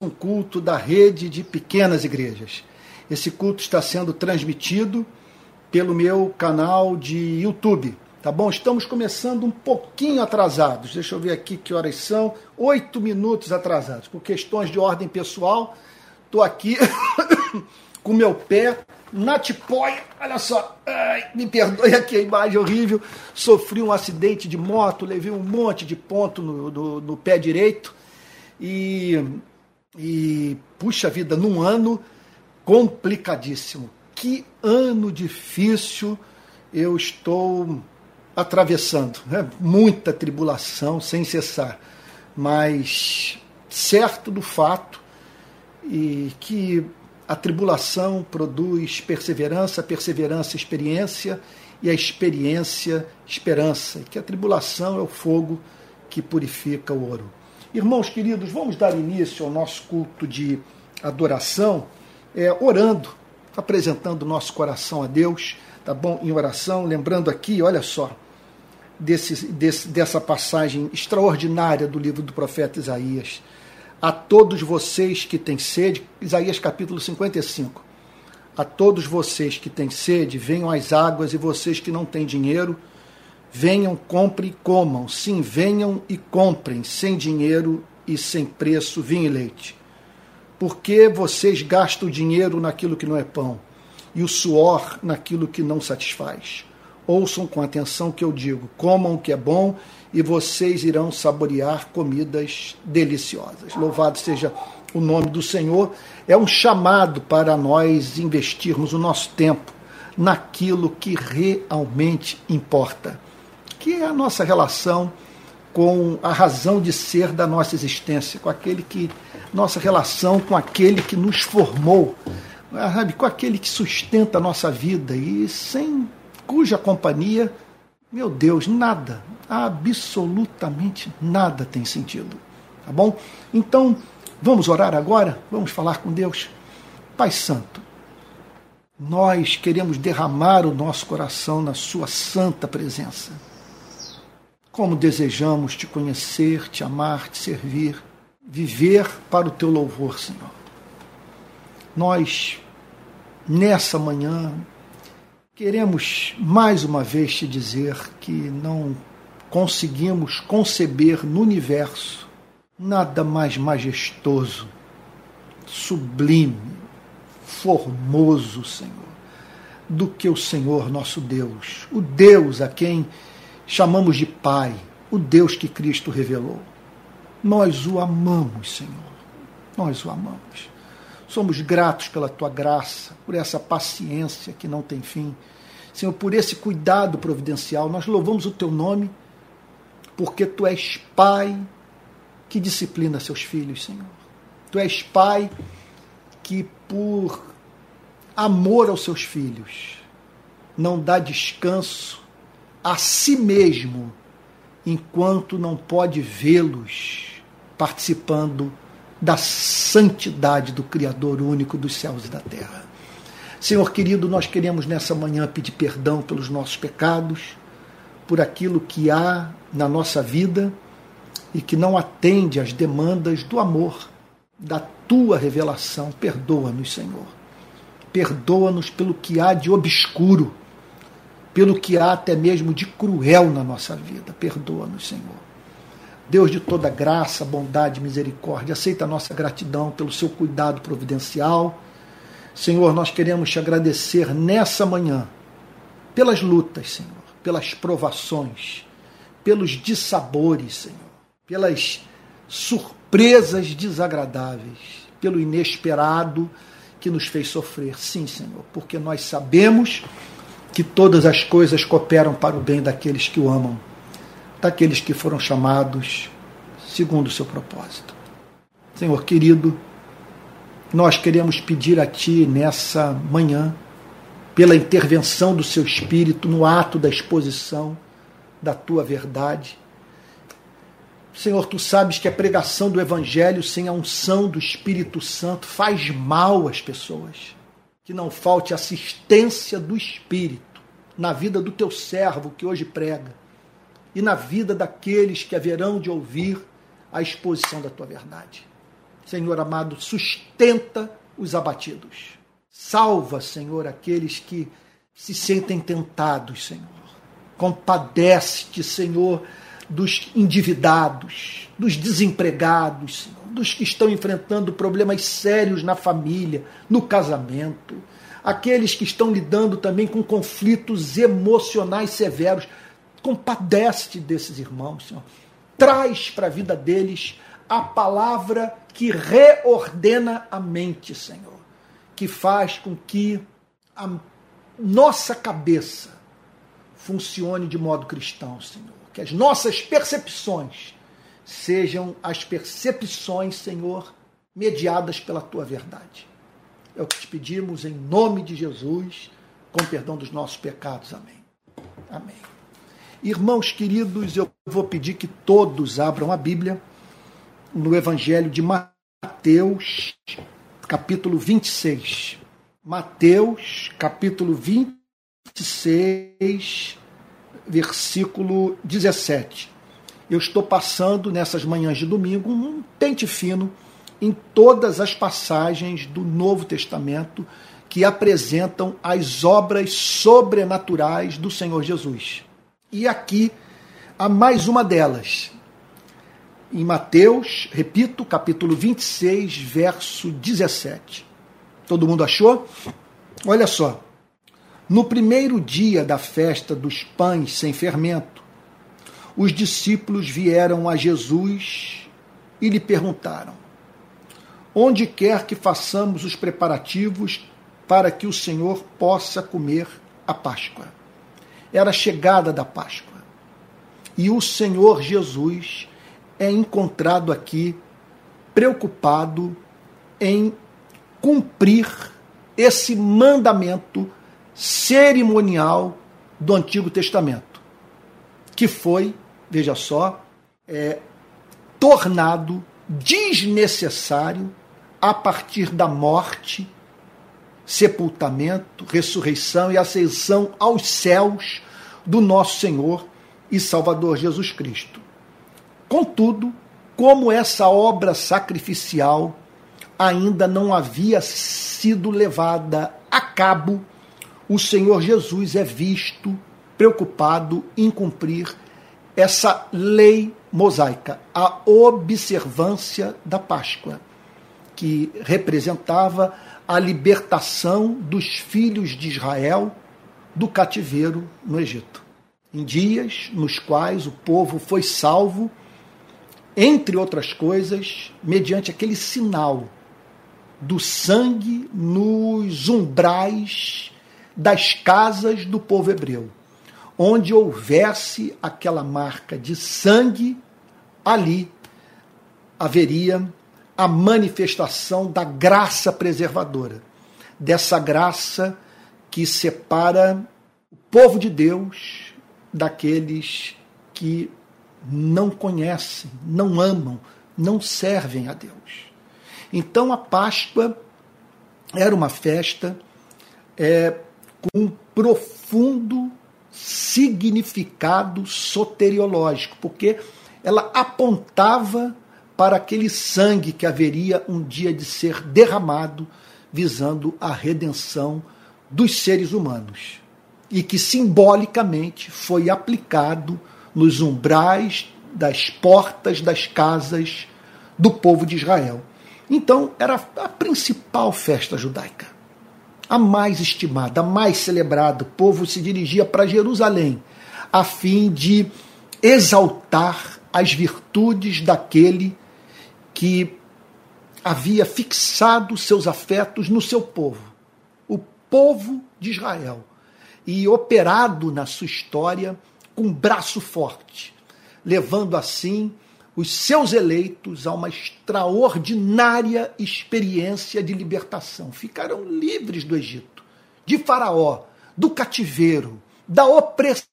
um culto da rede de pequenas igrejas. Esse culto está sendo transmitido pelo meu canal de YouTube. Tá bom? Estamos começando um pouquinho atrasados. Deixa eu ver aqui que horas são. Oito minutos atrasados. Por questões de ordem pessoal, estou aqui com meu pé na tipóia. Olha só. Ai, me perdoe aqui a imagem horrível. Sofri um acidente de moto, levei um monte de ponto no, no, no pé direito. E e, puxa vida, num ano complicadíssimo. Que ano difícil eu estou atravessando. Né? Muita tribulação sem cessar. Mas certo do fato e que a tribulação produz perseverança, perseverança, experiência, e a experiência, esperança. E que a tribulação é o fogo que purifica o ouro. Irmãos queridos, vamos dar início ao nosso culto de adoração, é, orando, apresentando o nosso coração a Deus, tá bom? Em oração, lembrando aqui, olha só, desse, desse, dessa passagem extraordinária do livro do profeta Isaías. A todos vocês que têm sede, Isaías capítulo 55. A todos vocês que têm sede, venham às águas, e vocês que não têm dinheiro, Venham, comprem e comam. Sim, venham e comprem, sem dinheiro e sem preço, vinho e leite. Porque vocês gastam o dinheiro naquilo que não é pão e o suor naquilo que não satisfaz. Ouçam com atenção o que eu digo: comam o que é bom e vocês irão saborear comidas deliciosas. Louvado seja o nome do Senhor. É um chamado para nós investirmos o nosso tempo naquilo que realmente importa que é a nossa relação com a razão de ser da nossa existência, com aquele que nossa relação com aquele que nos formou, sabe, com aquele que sustenta a nossa vida e sem cuja companhia, meu Deus, nada, absolutamente nada tem sentido. Tá bom? Então, vamos orar agora? Vamos falar com Deus. Pai Santo, nós queremos derramar o nosso coração na Sua santa presença como desejamos te conhecer, te amar, te servir, viver para o teu louvor, Senhor. Nós, nessa manhã, queremos mais uma vez te dizer que não conseguimos conceber no universo nada mais majestoso, sublime, formoso, Senhor, do que o Senhor nosso Deus, o Deus a quem chamamos de Pai, o Deus que Cristo revelou. Nós o amamos, Senhor. Nós o amamos. Somos gratos pela tua graça, por essa paciência que não tem fim. Senhor, por esse cuidado providencial. Nós louvamos o teu nome, porque tu és Pai que disciplina seus filhos, Senhor. Tu és Pai que, por amor aos seus filhos, não dá descanso a si mesmo, enquanto não pode vê-los participando da santidade do Criador único dos céus e da terra. Senhor querido, nós queremos nessa manhã pedir perdão pelos nossos pecados, por aquilo que há na nossa vida e que não atende às demandas do amor, da tua revelação. Perdoa-nos, Senhor. Perdoa-nos pelo que há de obscuro pelo que há até mesmo de cruel na nossa vida. Perdoa-nos, Senhor. Deus de toda graça, bondade misericórdia, aceita a nossa gratidão pelo seu cuidado providencial. Senhor, nós queremos te agradecer nessa manhã pelas lutas, Senhor, pelas provações, pelos dissabores, Senhor, pelas surpresas desagradáveis, pelo inesperado que nos fez sofrer. Sim, Senhor, porque nós sabemos que todas as coisas cooperam para o bem daqueles que o amam, daqueles que foram chamados segundo o seu propósito. Senhor querido, nós queremos pedir a Ti nessa manhã, pela intervenção do Seu Espírito no ato da exposição da Tua verdade. Senhor, Tu sabes que a pregação do Evangelho sem a unção do Espírito Santo faz mal às pessoas. Que não falte assistência do Espírito na vida do teu servo que hoje prega e na vida daqueles que haverão de ouvir a exposição da tua verdade. Senhor amado, sustenta os abatidos. Salva, Senhor, aqueles que se sentem tentados, Senhor. Compadece-te, Senhor, dos endividados, dos desempregados, Senhor, dos que estão enfrentando problemas sérios na família, no casamento, aqueles que estão lidando também com conflitos emocionais severos. Compadece-te desses irmãos, Senhor. Traz para a vida deles a palavra que reordena a mente, Senhor, que faz com que a nossa cabeça funcione de modo cristão, Senhor. Que as nossas percepções sejam as percepções, Senhor, mediadas pela tua verdade. É o que te pedimos em nome de Jesus, com perdão dos nossos pecados. Amém. Amém. Irmãos queridos, eu vou pedir que todos abram a Bíblia no Evangelho de Mateus, capítulo 26. Mateus, capítulo 26, versículo 17. Eu estou passando nessas manhãs de domingo um pente fino em todas as passagens do Novo Testamento que apresentam as obras sobrenaturais do Senhor Jesus. E aqui há mais uma delas. Em Mateus, repito, capítulo 26, verso 17. Todo mundo achou? Olha só. No primeiro dia da festa dos pães sem fermento, os discípulos vieram a Jesus e lhe perguntaram: Onde quer que façamos os preparativos para que o Senhor possa comer a Páscoa? Era a chegada da Páscoa. E o Senhor Jesus é encontrado aqui preocupado em cumprir esse mandamento cerimonial do Antigo Testamento, que foi, veja só, é, tornado desnecessário a partir da morte, sepultamento, ressurreição e ascensão aos céus do nosso Senhor e Salvador Jesus Cristo. Contudo, como essa obra sacrificial ainda não havia sido levada a cabo, o Senhor Jesus é visto preocupado em cumprir essa lei mosaica, a observância da Páscoa, que representava a libertação dos filhos de Israel do cativeiro no Egito. Em dias nos quais o povo foi salvo, entre outras coisas, mediante aquele sinal do sangue nos umbrais das casas do povo hebreu. Onde houvesse aquela marca de sangue, ali haveria a manifestação da graça preservadora, dessa graça que separa o povo de Deus daqueles que não conhecem, não amam, não servem a Deus. Então a Páscoa era uma festa é, com um profundo significado soteriológico, porque ela apontava para aquele sangue que haveria um dia de ser derramado, visando a redenção dos seres humanos, e que simbolicamente foi aplicado nos umbrais das portas das casas do povo de Israel. Então, era a principal festa judaica, a mais estimada, a mais celebrada. O povo se dirigia para Jerusalém a fim de exaltar as virtudes daquele que havia fixado seus afetos no seu povo, o povo de Israel, e operado na sua história com braço forte, levando assim os seus eleitos a uma extraordinária experiência de libertação. Ficaram livres do Egito, de Faraó, do cativeiro, da opressão,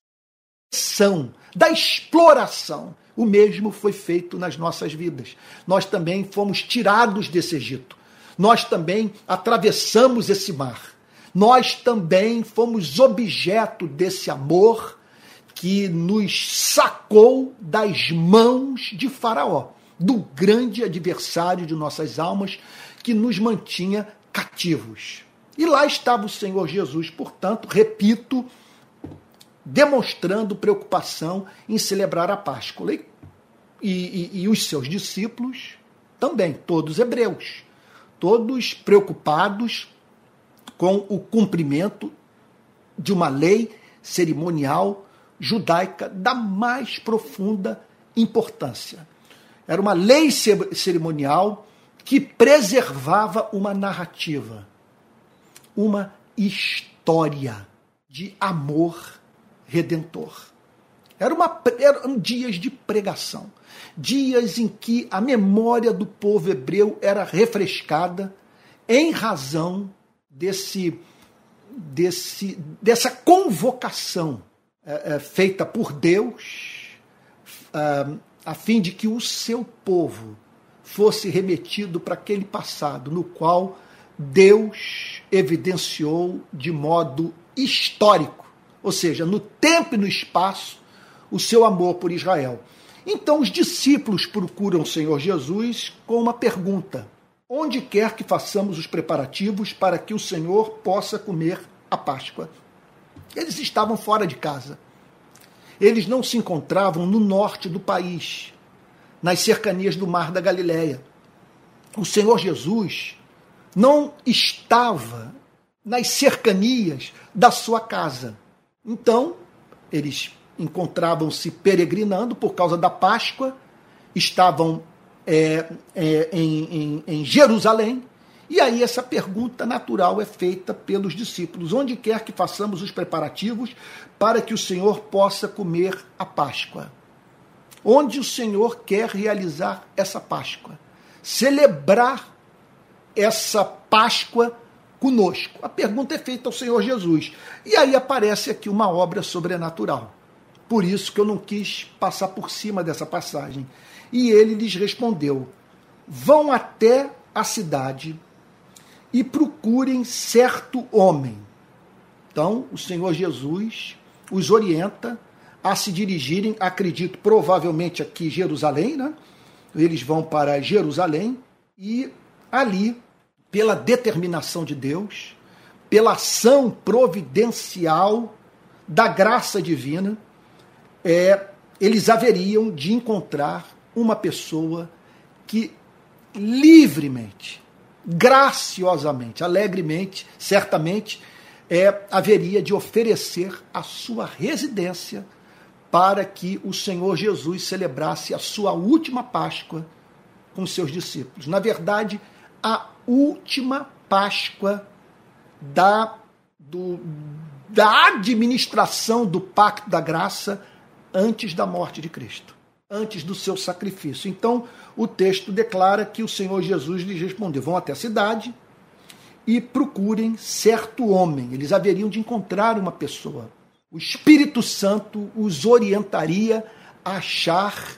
da exploração. O mesmo foi feito nas nossas vidas. Nós também fomos tirados desse Egito. Nós também atravessamos esse mar. Nós também fomos objeto desse amor que nos sacou das mãos de Faraó. do grande adversário de nossas almas que nos mantinha cativos. E lá estava o Senhor Jesus, portanto, repito, demonstrando preocupação em celebrar a Páscoa. E, e, e os seus discípulos também, todos hebreus, todos preocupados com o cumprimento de uma lei cerimonial judaica da mais profunda importância. Era uma lei cerimonial que preservava uma narrativa, uma história de amor redentor. Era uma, eram dias de pregação, dias em que a memória do povo hebreu era refrescada em razão desse, desse, dessa convocação é, é, feita por Deus, é, a fim de que o seu povo fosse remetido para aquele passado no qual Deus evidenciou de modo histórico, ou seja, no tempo e no espaço, o seu amor por Israel. Então os discípulos procuram o Senhor Jesus com uma pergunta: onde quer que façamos os preparativos para que o Senhor possa comer a Páscoa? Eles estavam fora de casa. Eles não se encontravam no norte do país, nas cercanias do Mar da Galileia. O Senhor Jesus não estava nas cercanias da sua casa. Então, eles encontravam-se peregrinando por causa da Páscoa, estavam é, é, em, em, em Jerusalém, e aí essa pergunta natural é feita pelos discípulos: onde quer que façamos os preparativos para que o Senhor possa comer a Páscoa? Onde o Senhor quer realizar essa Páscoa? Celebrar essa Páscoa conosco? A pergunta é feita ao Senhor Jesus. E aí aparece aqui uma obra sobrenatural. Por isso que eu não quis passar por cima dessa passagem. E ele lhes respondeu: Vão até a cidade e procurem certo homem. Então, o Senhor Jesus os orienta a se dirigirem, acredito, provavelmente aqui Jerusalém, né? Eles vão para Jerusalém e ali, pela determinação de Deus, pela ação providencial da graça divina, é, eles haveriam de encontrar uma pessoa que livremente graciosamente, alegremente, certamente, é, haveria de oferecer a sua residência para que o Senhor Jesus celebrasse a sua última Páscoa com seus discípulos. Na verdade, a última Páscoa da, do, da administração do pacto da graça antes da morte de Cristo antes do seu sacrifício. Então, o texto declara que o Senhor Jesus lhes respondeu: vão até a cidade e procurem certo homem. Eles haveriam de encontrar uma pessoa. O Espírito Santo os orientaria a achar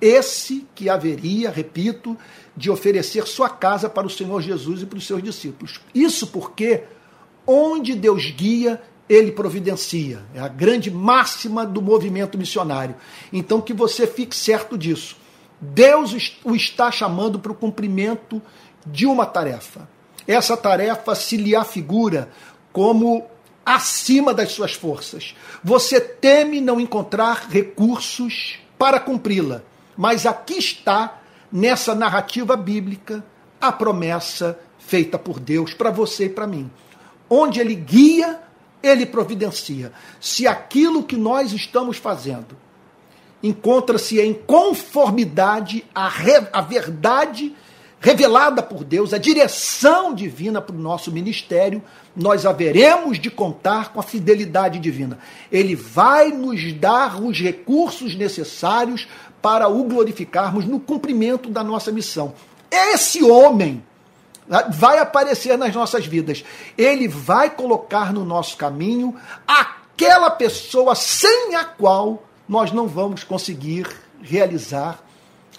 esse que haveria, repito, de oferecer sua casa para o Senhor Jesus e para os seus discípulos. Isso porque onde Deus guia, ele providencia. É a grande máxima do movimento missionário. Então, que você fique certo disso. Deus o está chamando para o cumprimento de uma tarefa. Essa tarefa se lhe afigura como acima das suas forças. Você teme não encontrar recursos para cumpri-la, mas aqui está, nessa narrativa bíblica, a promessa feita por Deus para você e para mim. Onde ele guia, ele providencia. Se aquilo que nós estamos fazendo encontra-se em conformidade à, re, à verdade revelada por Deus, a direção divina para o nosso ministério, nós haveremos de contar com a fidelidade divina. Ele vai nos dar os recursos necessários para o glorificarmos no cumprimento da nossa missão. Esse homem vai aparecer nas nossas vidas. Ele vai colocar no nosso caminho aquela pessoa sem a qual nós não vamos conseguir realizar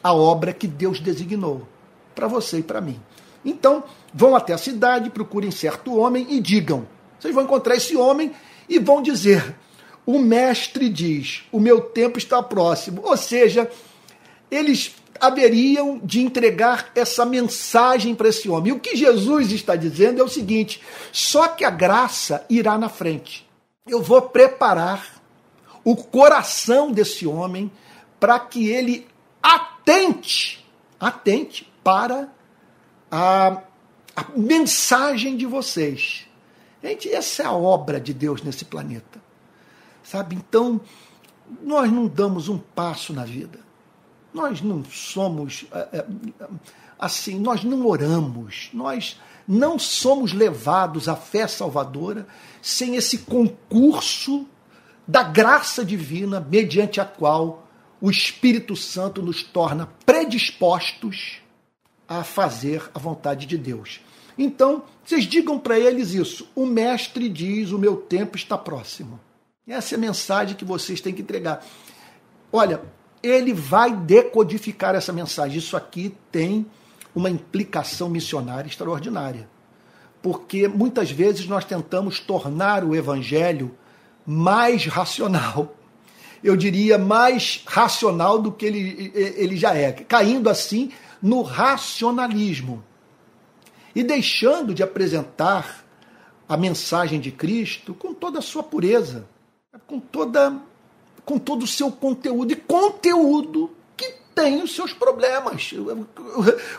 a obra que Deus designou para você e para mim. Então, vão até a cidade, procurem certo homem e digam. Vocês vão encontrar esse homem e vão dizer: O mestre diz, o meu tempo está próximo. Ou seja, eles haveriam de entregar essa mensagem para esse homem. E o que Jesus está dizendo é o seguinte: só que a graça irá na frente. Eu vou preparar o coração desse homem para que ele atente, atente para a, a mensagem de vocês. Gente, essa é a obra de Deus nesse planeta. Sabe? Então, nós não damos um passo na vida. Nós não somos é, é, assim, nós não oramos, nós não somos levados à fé salvadora sem esse concurso da graça divina mediante a qual o Espírito Santo nos torna predispostos a fazer a vontade de Deus. Então, vocês digam para eles isso. O mestre diz: o meu tempo está próximo. Essa é a mensagem que vocês têm que entregar. Olha, ele vai decodificar essa mensagem. Isso aqui tem uma implicação missionária extraordinária. Porque muitas vezes nós tentamos tornar o evangelho mais racional. Eu diria mais racional do que ele, ele já é, caindo assim no racionalismo e deixando de apresentar a mensagem de Cristo com toda a sua pureza, com toda com todo o seu conteúdo e conteúdo que tem os seus problemas,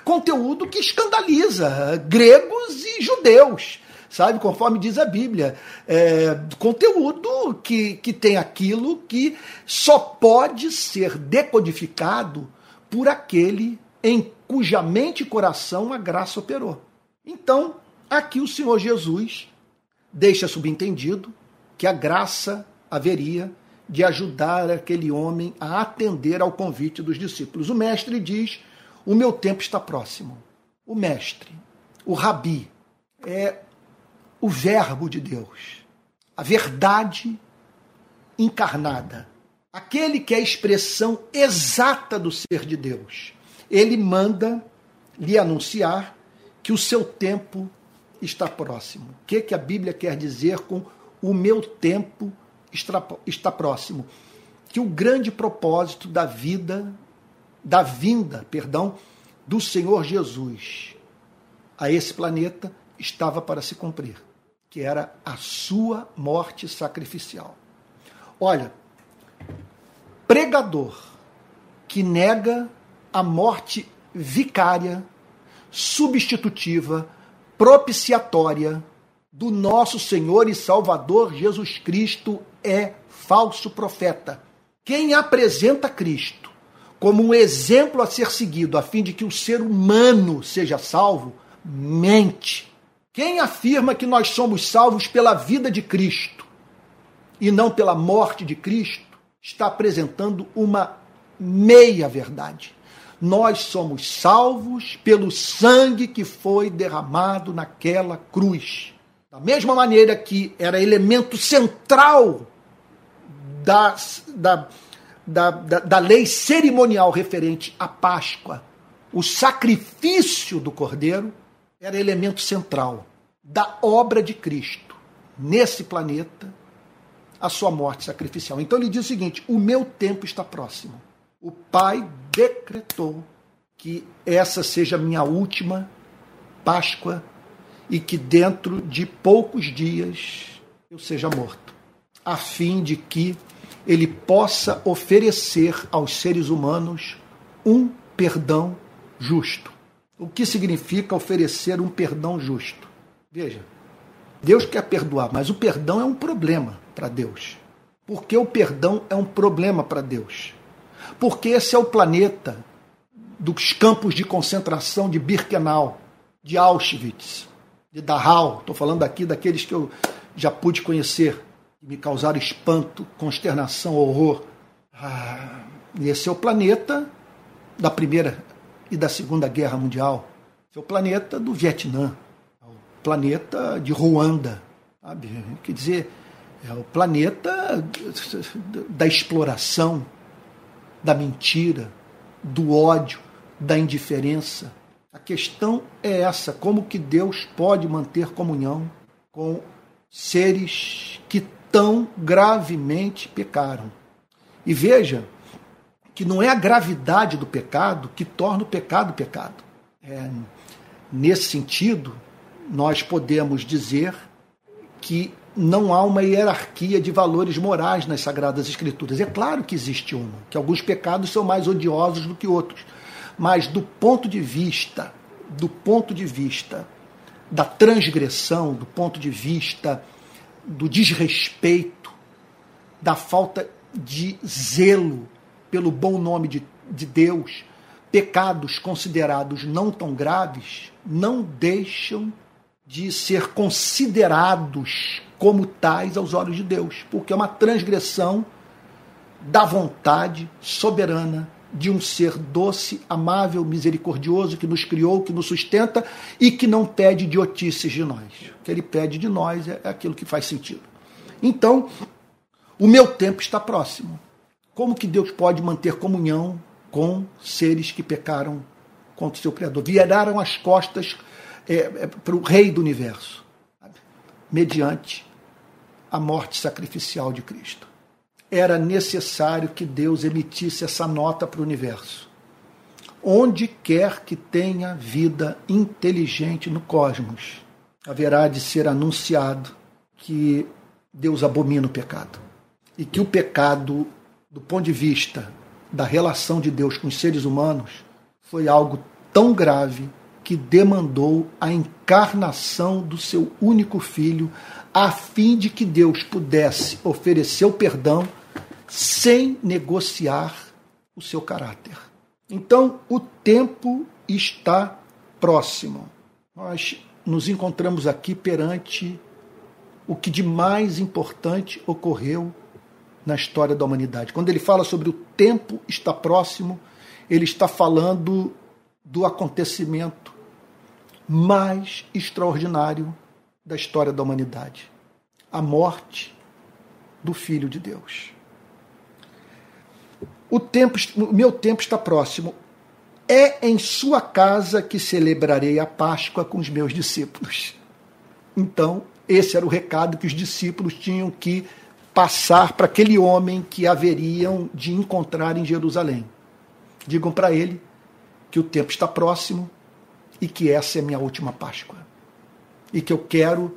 conteúdo que escandaliza gregos e judeus, sabe? Conforme diz a Bíblia, é, conteúdo que, que tem aquilo que só pode ser decodificado por aquele em cuja mente e coração a graça operou. Então, aqui o Senhor Jesus deixa subentendido que a graça haveria de ajudar aquele homem a atender ao convite dos discípulos. O mestre diz: O meu tempo está próximo. O mestre, o rabi, é o Verbo de Deus, a verdade encarnada, aquele que é a expressão exata do ser de Deus. Ele manda lhe anunciar que o seu tempo está próximo. O que, que a Bíblia quer dizer com o meu tempo está próximo? Que o grande propósito da vida, da vinda, perdão, do Senhor Jesus a esse planeta estava para se cumprir, que era a sua morte sacrificial. Olha, pregador que nega a morte vicária substitutiva, propiciatória do nosso Senhor e Salvador Jesus Cristo é falso profeta. Quem apresenta Cristo como um exemplo a ser seguido a fim de que o ser humano seja salvo, mente. Quem afirma que nós somos salvos pela vida de Cristo e não pela morte de Cristo, está apresentando uma meia verdade nós somos salvos pelo sangue que foi derramado naquela cruz. Da mesma maneira que era elemento central da, da, da, da, da lei cerimonial referente à Páscoa, o sacrifício do cordeiro era elemento central da obra de Cristo nesse planeta, a sua morte sacrificial. Então ele diz o seguinte: o meu tempo está próximo o Pai decretou que essa seja a minha última Páscoa e que dentro de poucos dias eu seja morto, a fim de que ele possa oferecer aos seres humanos um perdão justo. O que significa oferecer um perdão justo? Veja, Deus quer perdoar, mas o perdão é um problema para Deus. Porque o perdão é um problema para Deus porque esse é o planeta dos campos de concentração de Birkenau, de Auschwitz, de Dachau. Estou falando aqui daqueles que eu já pude conhecer, que me causaram espanto, consternação, horror. Ah, esse é o planeta da Primeira e da Segunda Guerra Mundial. Esse é o planeta do Vietnã, planeta de Ruanda. Sabe? Quer dizer, é o planeta da exploração, da mentira, do ódio, da indiferença. A questão é essa: como que Deus pode manter comunhão com seres que tão gravemente pecaram? E veja que não é a gravidade do pecado que torna o pecado pecado. É, nesse sentido, nós podemos dizer que não há uma hierarquia de valores morais nas Sagradas Escrituras. É claro que existe uma, que alguns pecados são mais odiosos do que outros. Mas do ponto de vista, do ponto de vista da transgressão, do ponto de vista do desrespeito, da falta de zelo pelo bom nome de, de Deus, pecados considerados não tão graves não deixam de ser considerados como tais aos olhos de Deus, porque é uma transgressão da vontade soberana de um ser doce, amável, misericordioso, que nos criou, que nos sustenta e que não pede idiotices de nós. O que ele pede de nós é aquilo que faz sentido. Então, o meu tempo está próximo. Como que Deus pode manter comunhão com seres que pecaram contra o seu Criador? Viraram as costas é, é, para o Rei do Universo, mediante a morte sacrificial de Cristo. Era necessário que Deus emitisse essa nota para o universo. Onde quer que tenha vida inteligente no cosmos, haverá de ser anunciado que Deus abomina o pecado. E que o pecado, do ponto de vista da relação de Deus com os seres humanos, foi algo tão grave que demandou a encarnação do seu único filho, a fim de que Deus pudesse oferecer o perdão sem negociar o seu caráter. Então, o tempo está próximo. Nós nos encontramos aqui perante o que de mais importante ocorreu na história da humanidade. Quando ele fala sobre o tempo está próximo, ele está falando do acontecimento mais extraordinário da história da humanidade: a morte do Filho de Deus. O, tempo, o meu tempo está próximo. É em sua casa que celebrarei a Páscoa com os meus discípulos. Então, esse era o recado que os discípulos tinham que passar para aquele homem que haveriam de encontrar em Jerusalém. Digam para ele que o tempo está próximo e que essa é minha última Páscoa. E que eu quero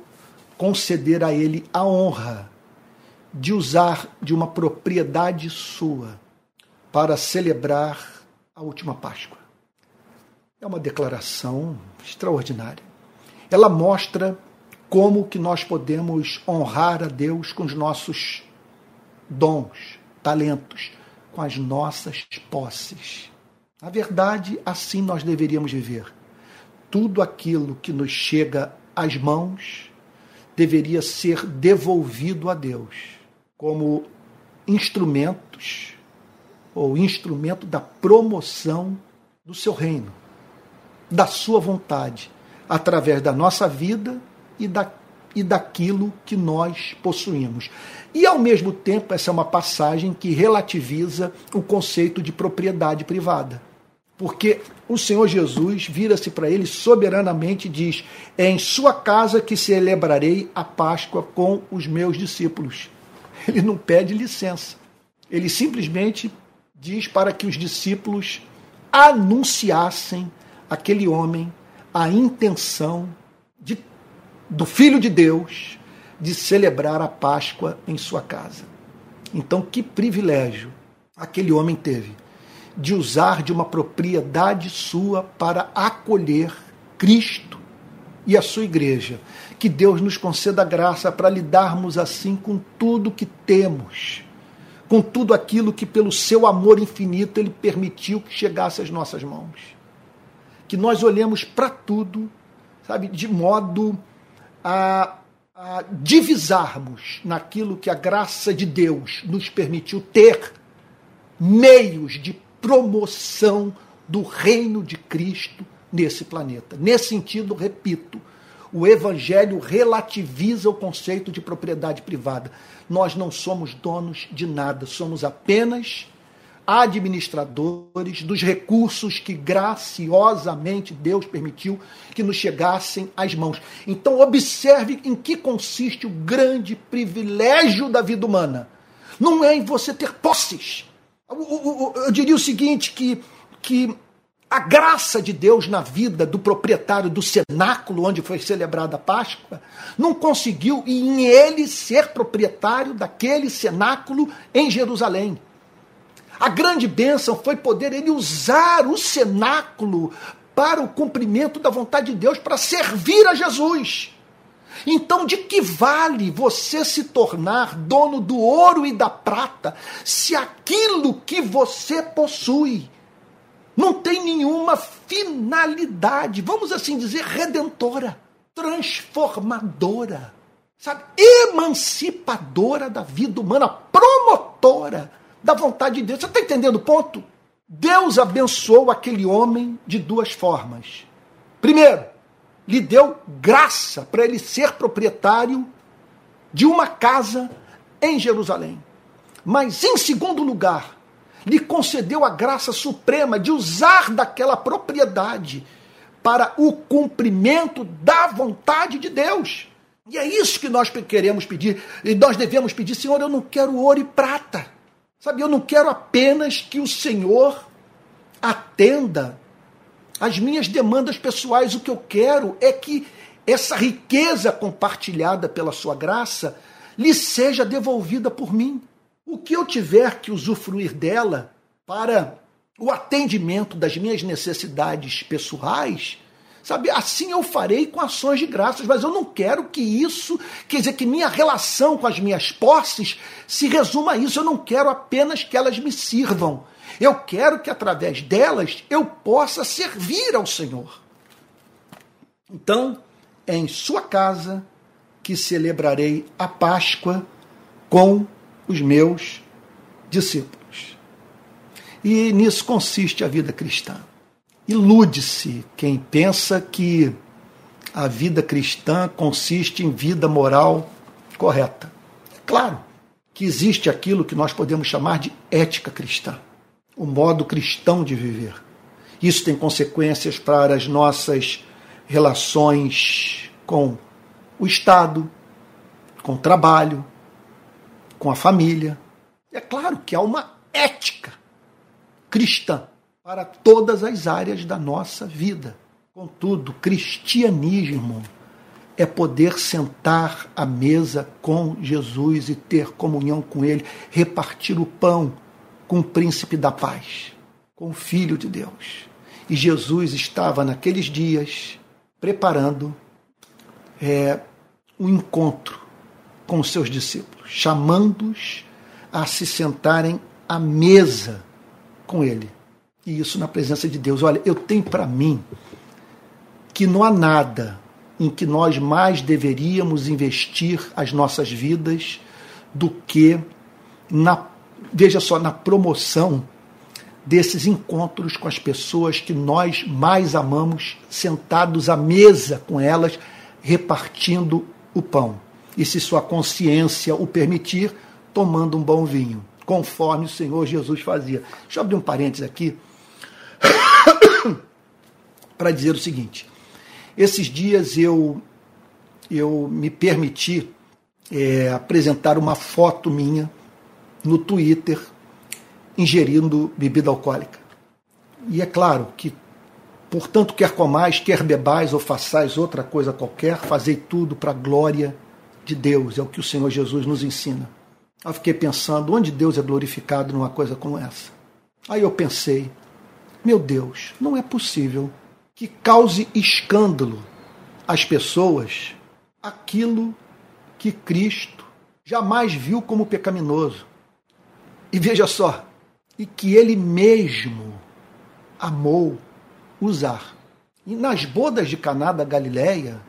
conceder a ele a honra de usar de uma propriedade sua para celebrar a última Páscoa. É uma declaração extraordinária. Ela mostra como que nós podemos honrar a Deus com os nossos dons, talentos, com as nossas posses. Na verdade, assim nós deveríamos viver. Tudo aquilo que nos chega às mãos deveria ser devolvido a Deus como instrumentos ou instrumento da promoção do seu reino, da sua vontade, através da nossa vida e, da, e daquilo que nós possuímos. E, ao mesmo tempo, essa é uma passagem que relativiza o conceito de propriedade privada. Porque o Senhor Jesus vira-se para ele soberanamente e diz: É em sua casa que celebrarei a Páscoa com os meus discípulos. Ele não pede licença. Ele simplesmente diz para que os discípulos anunciassem aquele homem a intenção de do Filho de Deus de celebrar a Páscoa em sua casa. Então, que privilégio aquele homem teve de usar de uma propriedade sua para acolher Cristo e a sua igreja. Que Deus nos conceda graça para lidarmos assim com tudo que temos, com tudo aquilo que, pelo seu amor infinito, Ele permitiu que chegasse às nossas mãos. Que nós olhemos para tudo, sabe, de modo a, a divisarmos naquilo que a graça de Deus nos permitiu ter meios de promoção do reino de Cristo nesse planeta. Nesse sentido, repito, o Evangelho relativiza o conceito de propriedade privada. Nós não somos donos de nada, somos apenas administradores dos recursos que graciosamente Deus permitiu que nos chegassem às mãos. Então, observe em que consiste o grande privilégio da vida humana. Não é em você ter posses. Eu diria o seguinte: que, que a graça de Deus na vida do proprietário do cenáculo onde foi celebrada a Páscoa não conseguiu em ele ser proprietário daquele cenáculo em Jerusalém. A grande bênção foi poder ele usar o cenáculo para o cumprimento da vontade de Deus, para servir a Jesus. Então, de que vale você se tornar dono do ouro e da prata se aquilo que você possui não tem nenhuma finalidade, vamos assim dizer, redentora, transformadora, sabe? Emancipadora da vida humana, promotora da vontade de Deus. Você está entendendo o ponto? Deus abençoou aquele homem de duas formas. Primeiro, lhe deu graça para ele ser proprietário de uma casa em Jerusalém. Mas, em segundo lugar, lhe concedeu a graça suprema de usar daquela propriedade para o cumprimento da vontade de Deus. E é isso que nós queremos pedir, e nós devemos pedir, Senhor, eu não quero ouro e prata. Sabe, eu não quero apenas que o Senhor atenda às minhas demandas pessoais. O que eu quero é que essa riqueza compartilhada pela sua graça lhe seja devolvida por mim. O que eu tiver que usufruir dela para o atendimento das minhas necessidades pessoais, sabe? Assim eu farei com ações de graças, mas eu não quero que isso, quer dizer, que minha relação com as minhas posses se resuma a isso. Eu não quero apenas que elas me sirvam. Eu quero que através delas eu possa servir ao Senhor. Então, é em sua casa que celebrarei a Páscoa com os meus discípulos. E nisso consiste a vida cristã. Ilude-se quem pensa que a vida cristã consiste em vida moral correta. Claro que existe aquilo que nós podemos chamar de ética cristã, o modo cristão de viver. Isso tem consequências para as nossas relações com o Estado, com o trabalho, com a família. É claro que há uma ética cristã para todas as áreas da nossa vida. Contudo, cristianismo é poder sentar à mesa com Jesus e ter comunhão com Ele, repartir o pão com o príncipe da paz, com o Filho de Deus. E Jesus estava naqueles dias preparando é, um encontro com os seus discípulos, chamando-os a se sentarem à mesa com ele. E isso na presença de Deus. Olha, eu tenho para mim que não há nada em que nós mais deveríamos investir as nossas vidas do que na veja só na promoção desses encontros com as pessoas que nós mais amamos, sentados à mesa com elas, repartindo o pão e, se sua consciência o permitir, tomando um bom vinho, conforme o Senhor Jesus fazia. Deixa eu abrir um parênteses aqui para dizer o seguinte: esses dias eu, eu me permiti é, apresentar uma foto minha no Twitter ingerindo bebida alcoólica. E é claro que, portanto, quer comais, quer bebais ou façais outra coisa qualquer, fazei tudo para a glória de Deus, é o que o Senhor Jesus nos ensina. Eu fiquei pensando, onde Deus é glorificado numa coisa como essa? Aí eu pensei, meu Deus, não é possível que cause escândalo às pessoas aquilo que Cristo jamais viu como pecaminoso. E veja só, e que ele mesmo amou usar. E nas bodas de Caná da Galileia,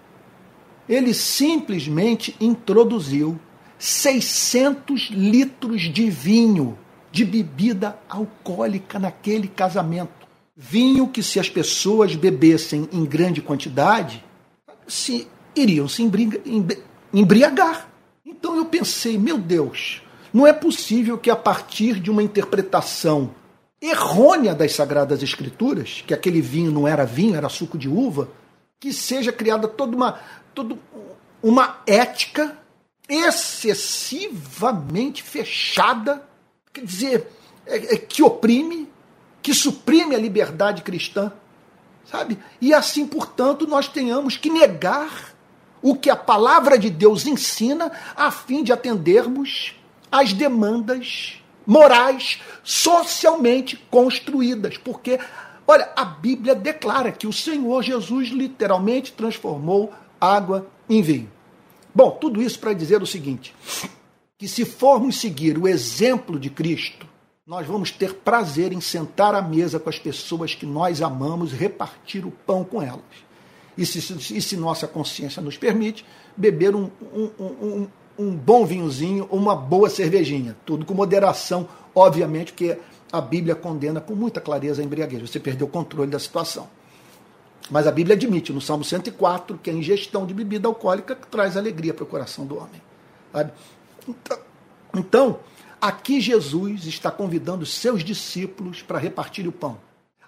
ele simplesmente introduziu 600 litros de vinho, de bebida alcoólica naquele casamento. Vinho que, se as pessoas bebessem em grande quantidade, se iriam se embriagar. Então eu pensei, meu Deus, não é possível que a partir de uma interpretação errônea das Sagradas Escrituras, que aquele vinho não era vinho, era suco de uva, que seja criada toda uma, toda uma ética excessivamente fechada. Quer dizer, é, é, que oprime, que suprime a liberdade cristã, sabe? E assim, portanto, nós tenhamos que negar o que a palavra de Deus ensina a fim de atendermos às demandas morais socialmente construídas, porque olha, a Bíblia declara que o Senhor Jesus literalmente transformou água em vinho. Bom, tudo isso para dizer o seguinte: que se formos seguir o exemplo de Cristo, nós vamos ter prazer em sentar à mesa com as pessoas que nós amamos e repartir o pão com elas. E se, e se nossa consciência nos permite, beber um, um, um, um bom vinhozinho, uma boa cervejinha. Tudo com moderação, obviamente, porque a Bíblia condena com muita clareza a embriaguez. Você perdeu o controle da situação. Mas a Bíblia admite, no Salmo 104, que a ingestão de bebida alcoólica traz alegria para o coração do homem. Então, então Aqui Jesus está convidando seus discípulos para repartir o pão.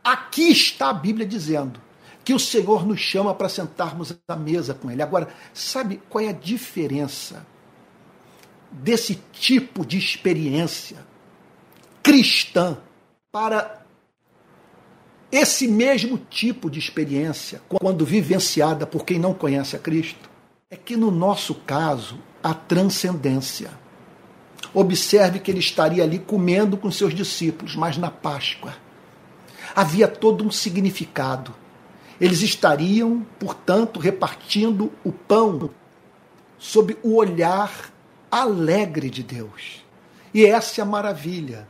Aqui está a Bíblia dizendo que o Senhor nos chama para sentarmos à mesa com Ele. Agora, sabe qual é a diferença desse tipo de experiência cristã para esse mesmo tipo de experiência, quando vivenciada por quem não conhece a Cristo? É que no nosso caso, a transcendência Observe que ele estaria ali comendo com seus discípulos, mas na Páscoa. Havia todo um significado. Eles estariam, portanto, repartindo o pão sob o olhar alegre de Deus. E essa é a maravilha.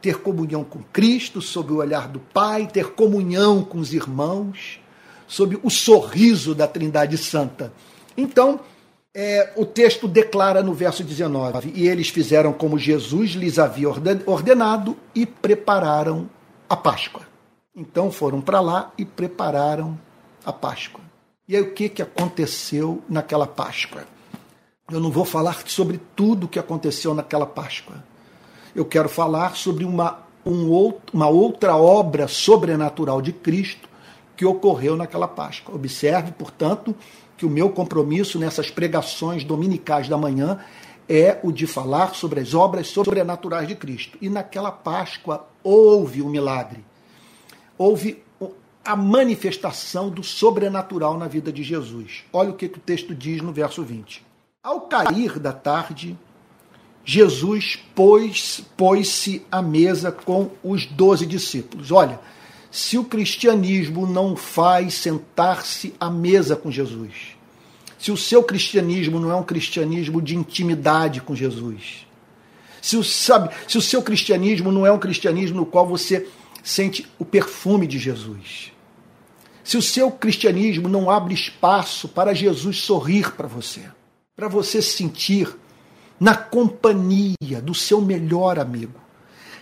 Ter comunhão com Cristo, sob o olhar do Pai, ter comunhão com os irmãos, sob o sorriso da Trindade Santa. Então, é, o texto declara no verso 19: E eles fizeram como Jesus lhes havia ordenado e prepararam a Páscoa. Então foram para lá e prepararam a Páscoa. E aí o que, que aconteceu naquela Páscoa? Eu não vou falar sobre tudo o que aconteceu naquela Páscoa. Eu quero falar sobre uma, um uma outra obra sobrenatural de Cristo que ocorreu naquela Páscoa. Observe, portanto, que o meu compromisso nessas pregações dominicais da manhã é o de falar sobre as obras sobrenaturais de Cristo. E naquela Páscoa houve um milagre. Houve a manifestação do sobrenatural na vida de Jesus. Olha o que, que o texto diz no verso 20. Ao cair da tarde, Jesus pôs-se pôs à mesa com os doze discípulos. Olha, se o cristianismo não faz sentar-se à mesa com Jesus, se o seu cristianismo não é um cristianismo de intimidade com Jesus, se o, sabe, se o seu cristianismo não é um cristianismo no qual você sente o perfume de Jesus, se o seu cristianismo não abre espaço para Jesus sorrir para você, para você sentir na companhia do seu melhor amigo,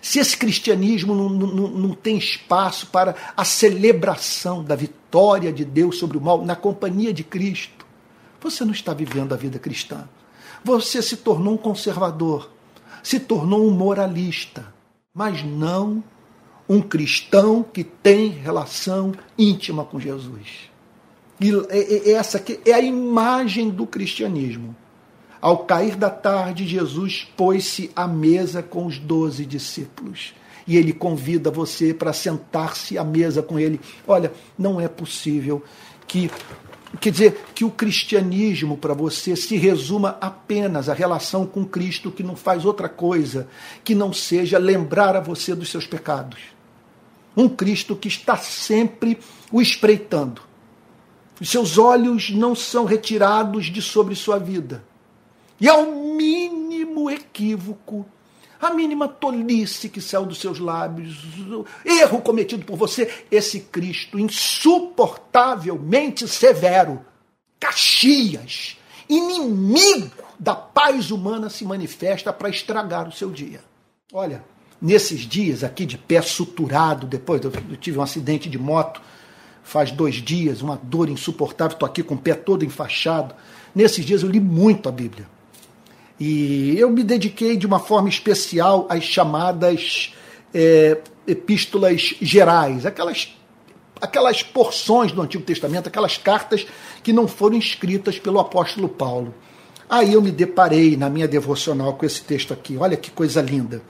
se esse cristianismo não, não, não tem espaço para a celebração da vitória de Deus sobre o mal na companhia de Cristo, você não está vivendo a vida cristã. Você se tornou um conservador, se tornou um moralista, mas não um cristão que tem relação íntima com Jesus. E essa aqui é a imagem do cristianismo. Ao cair da tarde, Jesus pôs-se à mesa com os doze discípulos. E ele convida você para sentar-se à mesa com ele. Olha, não é possível que. Quer dizer, que o cristianismo para você se resuma apenas à relação com Cristo, que não faz outra coisa que não seja lembrar a você dos seus pecados. Um Cristo que está sempre o espreitando. Os seus olhos não são retirados de sobre sua vida e ao mínimo equívoco, a mínima tolice que saiu dos seus lábios, erro cometido por você, esse Cristo insuportavelmente severo, Caxias, inimigo da paz humana, se manifesta para estragar o seu dia. Olha, nesses dias aqui de pé suturado, depois eu tive um acidente de moto faz dois dias, uma dor insuportável, estou aqui com o pé todo enfaixado. Nesses dias eu li muito a Bíblia. E eu me dediquei de uma forma especial às chamadas é, epístolas gerais, aquelas, aquelas porções do Antigo Testamento, aquelas cartas que não foram escritas pelo apóstolo Paulo. Aí eu me deparei na minha devocional com esse texto aqui. Olha que coisa linda.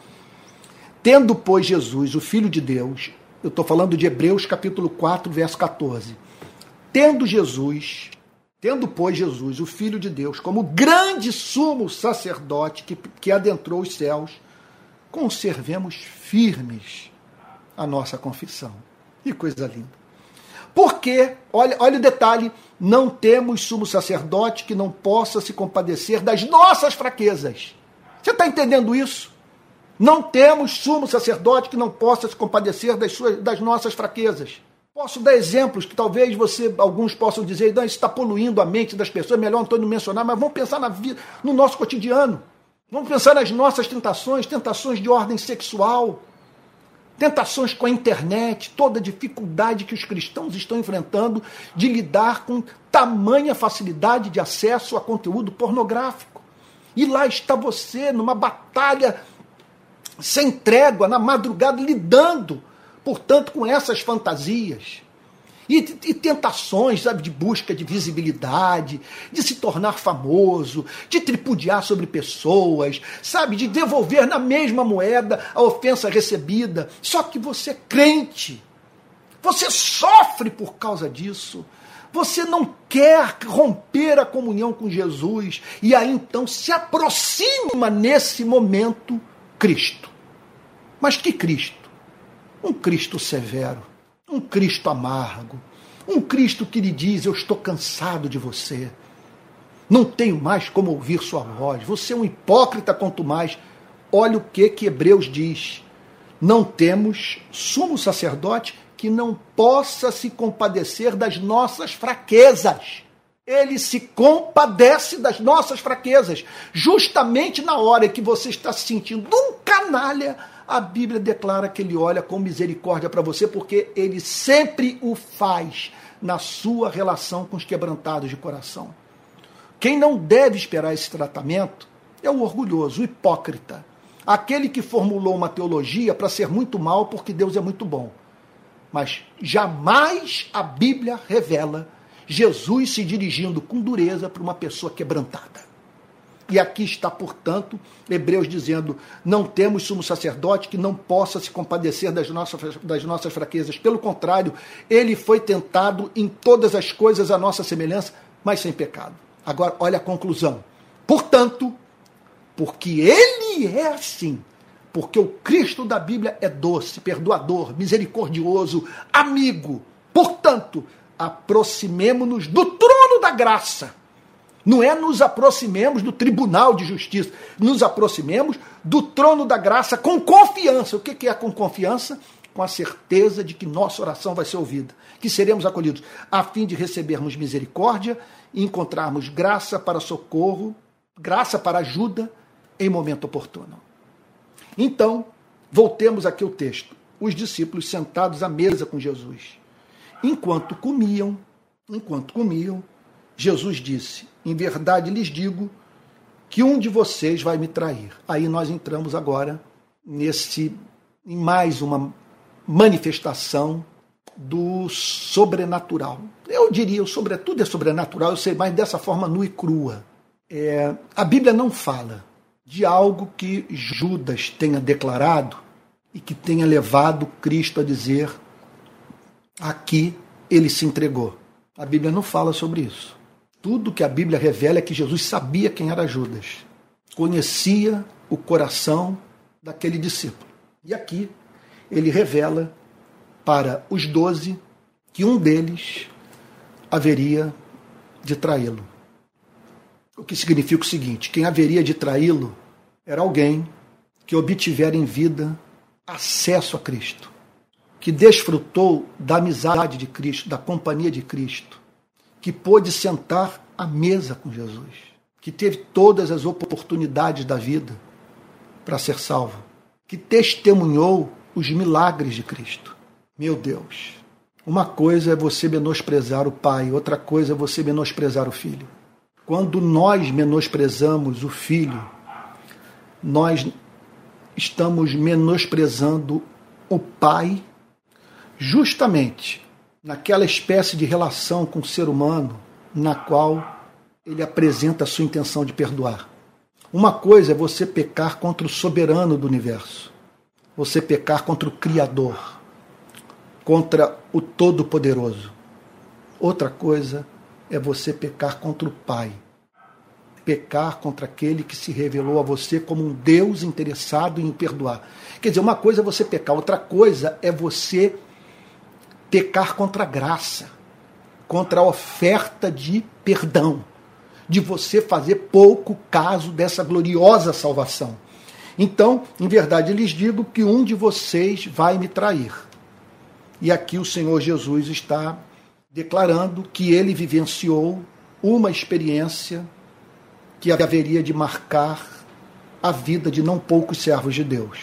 Tendo, pois, Jesus, o Filho de Deus, eu estou falando de Hebreus capítulo 4, verso 14. Tendo Jesus, tendo, pois, Jesus, o Filho de Deus, como grande sumo sacerdote que, que adentrou os céus, conservemos firmes a nossa confissão. Que coisa linda. Porque, olha, olha o detalhe, não temos sumo sacerdote que não possa se compadecer das nossas fraquezas. Você está entendendo isso? Não temos sumo sacerdote que não possa se compadecer das, suas, das nossas fraquezas. Posso dar exemplos que talvez você, alguns possam dizer, não, isso está poluindo a mente das pessoas, melhor Antônio mencionar, mas vamos pensar na vida, no nosso cotidiano. Vamos pensar nas nossas tentações, tentações de ordem sexual, tentações com a internet, toda a dificuldade que os cristãos estão enfrentando de lidar com tamanha facilidade de acesso a conteúdo pornográfico. E lá está você numa batalha sem trégua, na madrugada, lidando, portanto, com essas fantasias. E, e, tentações, sabe, de busca de visibilidade, de se tornar famoso, de tripudiar sobre pessoas, sabe, de devolver na mesma moeda a ofensa recebida. Só que você é crente. Você sofre por causa disso. Você não quer romper a comunhão com Jesus. E aí então se aproxima nesse momento Cristo. Mas que Cristo? Um Cristo severo um Cristo amargo, um Cristo que lhe diz: Eu estou cansado de você, não tenho mais como ouvir sua voz, você é um hipócrita quanto mais. Olha o que, que Hebreus diz: Não temos sumo sacerdote que não possa se compadecer das nossas fraquezas. Ele se compadece das nossas fraquezas. Justamente na hora que você está se sentindo um canalha, a Bíblia declara que ele olha com misericórdia para você, porque ele sempre o faz na sua relação com os quebrantados de coração. Quem não deve esperar esse tratamento é o orgulhoso, o hipócrita, aquele que formulou uma teologia para ser muito mal porque Deus é muito bom. Mas jamais a Bíblia revela Jesus se dirigindo com dureza para uma pessoa quebrantada. E aqui está, portanto, Hebreus dizendo: não temos sumo sacerdote que não possa se compadecer das nossas, das nossas fraquezas. Pelo contrário, ele foi tentado em todas as coisas à nossa semelhança, mas sem pecado. Agora, olha a conclusão. Portanto, porque ele é assim, porque o Cristo da Bíblia é doce, perdoador, misericordioso, amigo. Portanto, aproximemo-nos do trono da graça não é nos aproximemos do tribunal de justiça, nos aproximemos do trono da graça com confiança. O que é com confiança? Com a certeza de que nossa oração vai ser ouvida, que seremos acolhidos, a fim de recebermos misericórdia e encontrarmos graça para socorro, graça para ajuda em momento oportuno. Então, voltemos aqui ao texto. Os discípulos sentados à mesa com Jesus. Enquanto comiam, enquanto comiam, Jesus disse: Em verdade lhes digo que um de vocês vai me trair. Aí nós entramos agora nesse em mais uma manifestação do sobrenatural. Eu diria, sobretudo é sobrenatural, eu sei mais dessa forma nua e crua. É, a Bíblia não fala de algo que Judas tenha declarado e que tenha levado Cristo a dizer aqui ele se entregou. A Bíblia não fala sobre isso. Tudo que a Bíblia revela é que Jesus sabia quem era Judas, conhecia o coração daquele discípulo. E aqui ele revela para os doze que um deles haveria de traí-lo. O que significa o seguinte: quem haveria de traí-lo era alguém que obtivera em vida acesso a Cristo, que desfrutou da amizade de Cristo, da companhia de Cristo, que pôde sentar à mesa com Jesus, que teve todas as oportunidades da vida para ser salvo, que testemunhou os milagres de Cristo. Meu Deus, uma coisa é você menosprezar o pai, outra coisa é você menosprezar o filho. Quando nós menosprezamos o filho, nós estamos menosprezando o pai justamente naquela espécie de relação com o ser humano na qual ele apresenta a sua intenção de perdoar. Uma coisa é você pecar contra o soberano do universo. você pecar contra o Criador, contra o Todo-Poderoso. Outra coisa é você pecar contra o Pai. Pecar contra aquele que se revelou a você como um Deus interessado em perdoar. Quer dizer, uma coisa é você pecar, outra coisa é você pecar contra a graça, contra a oferta de perdão, de você fazer pouco caso dessa gloriosa salvação. Então, em verdade, lhes digo que um de vocês vai me trair. E aqui o Senhor Jesus está declarando que ele vivenciou uma experiência que haveria de marcar a vida de não poucos servos de Deus.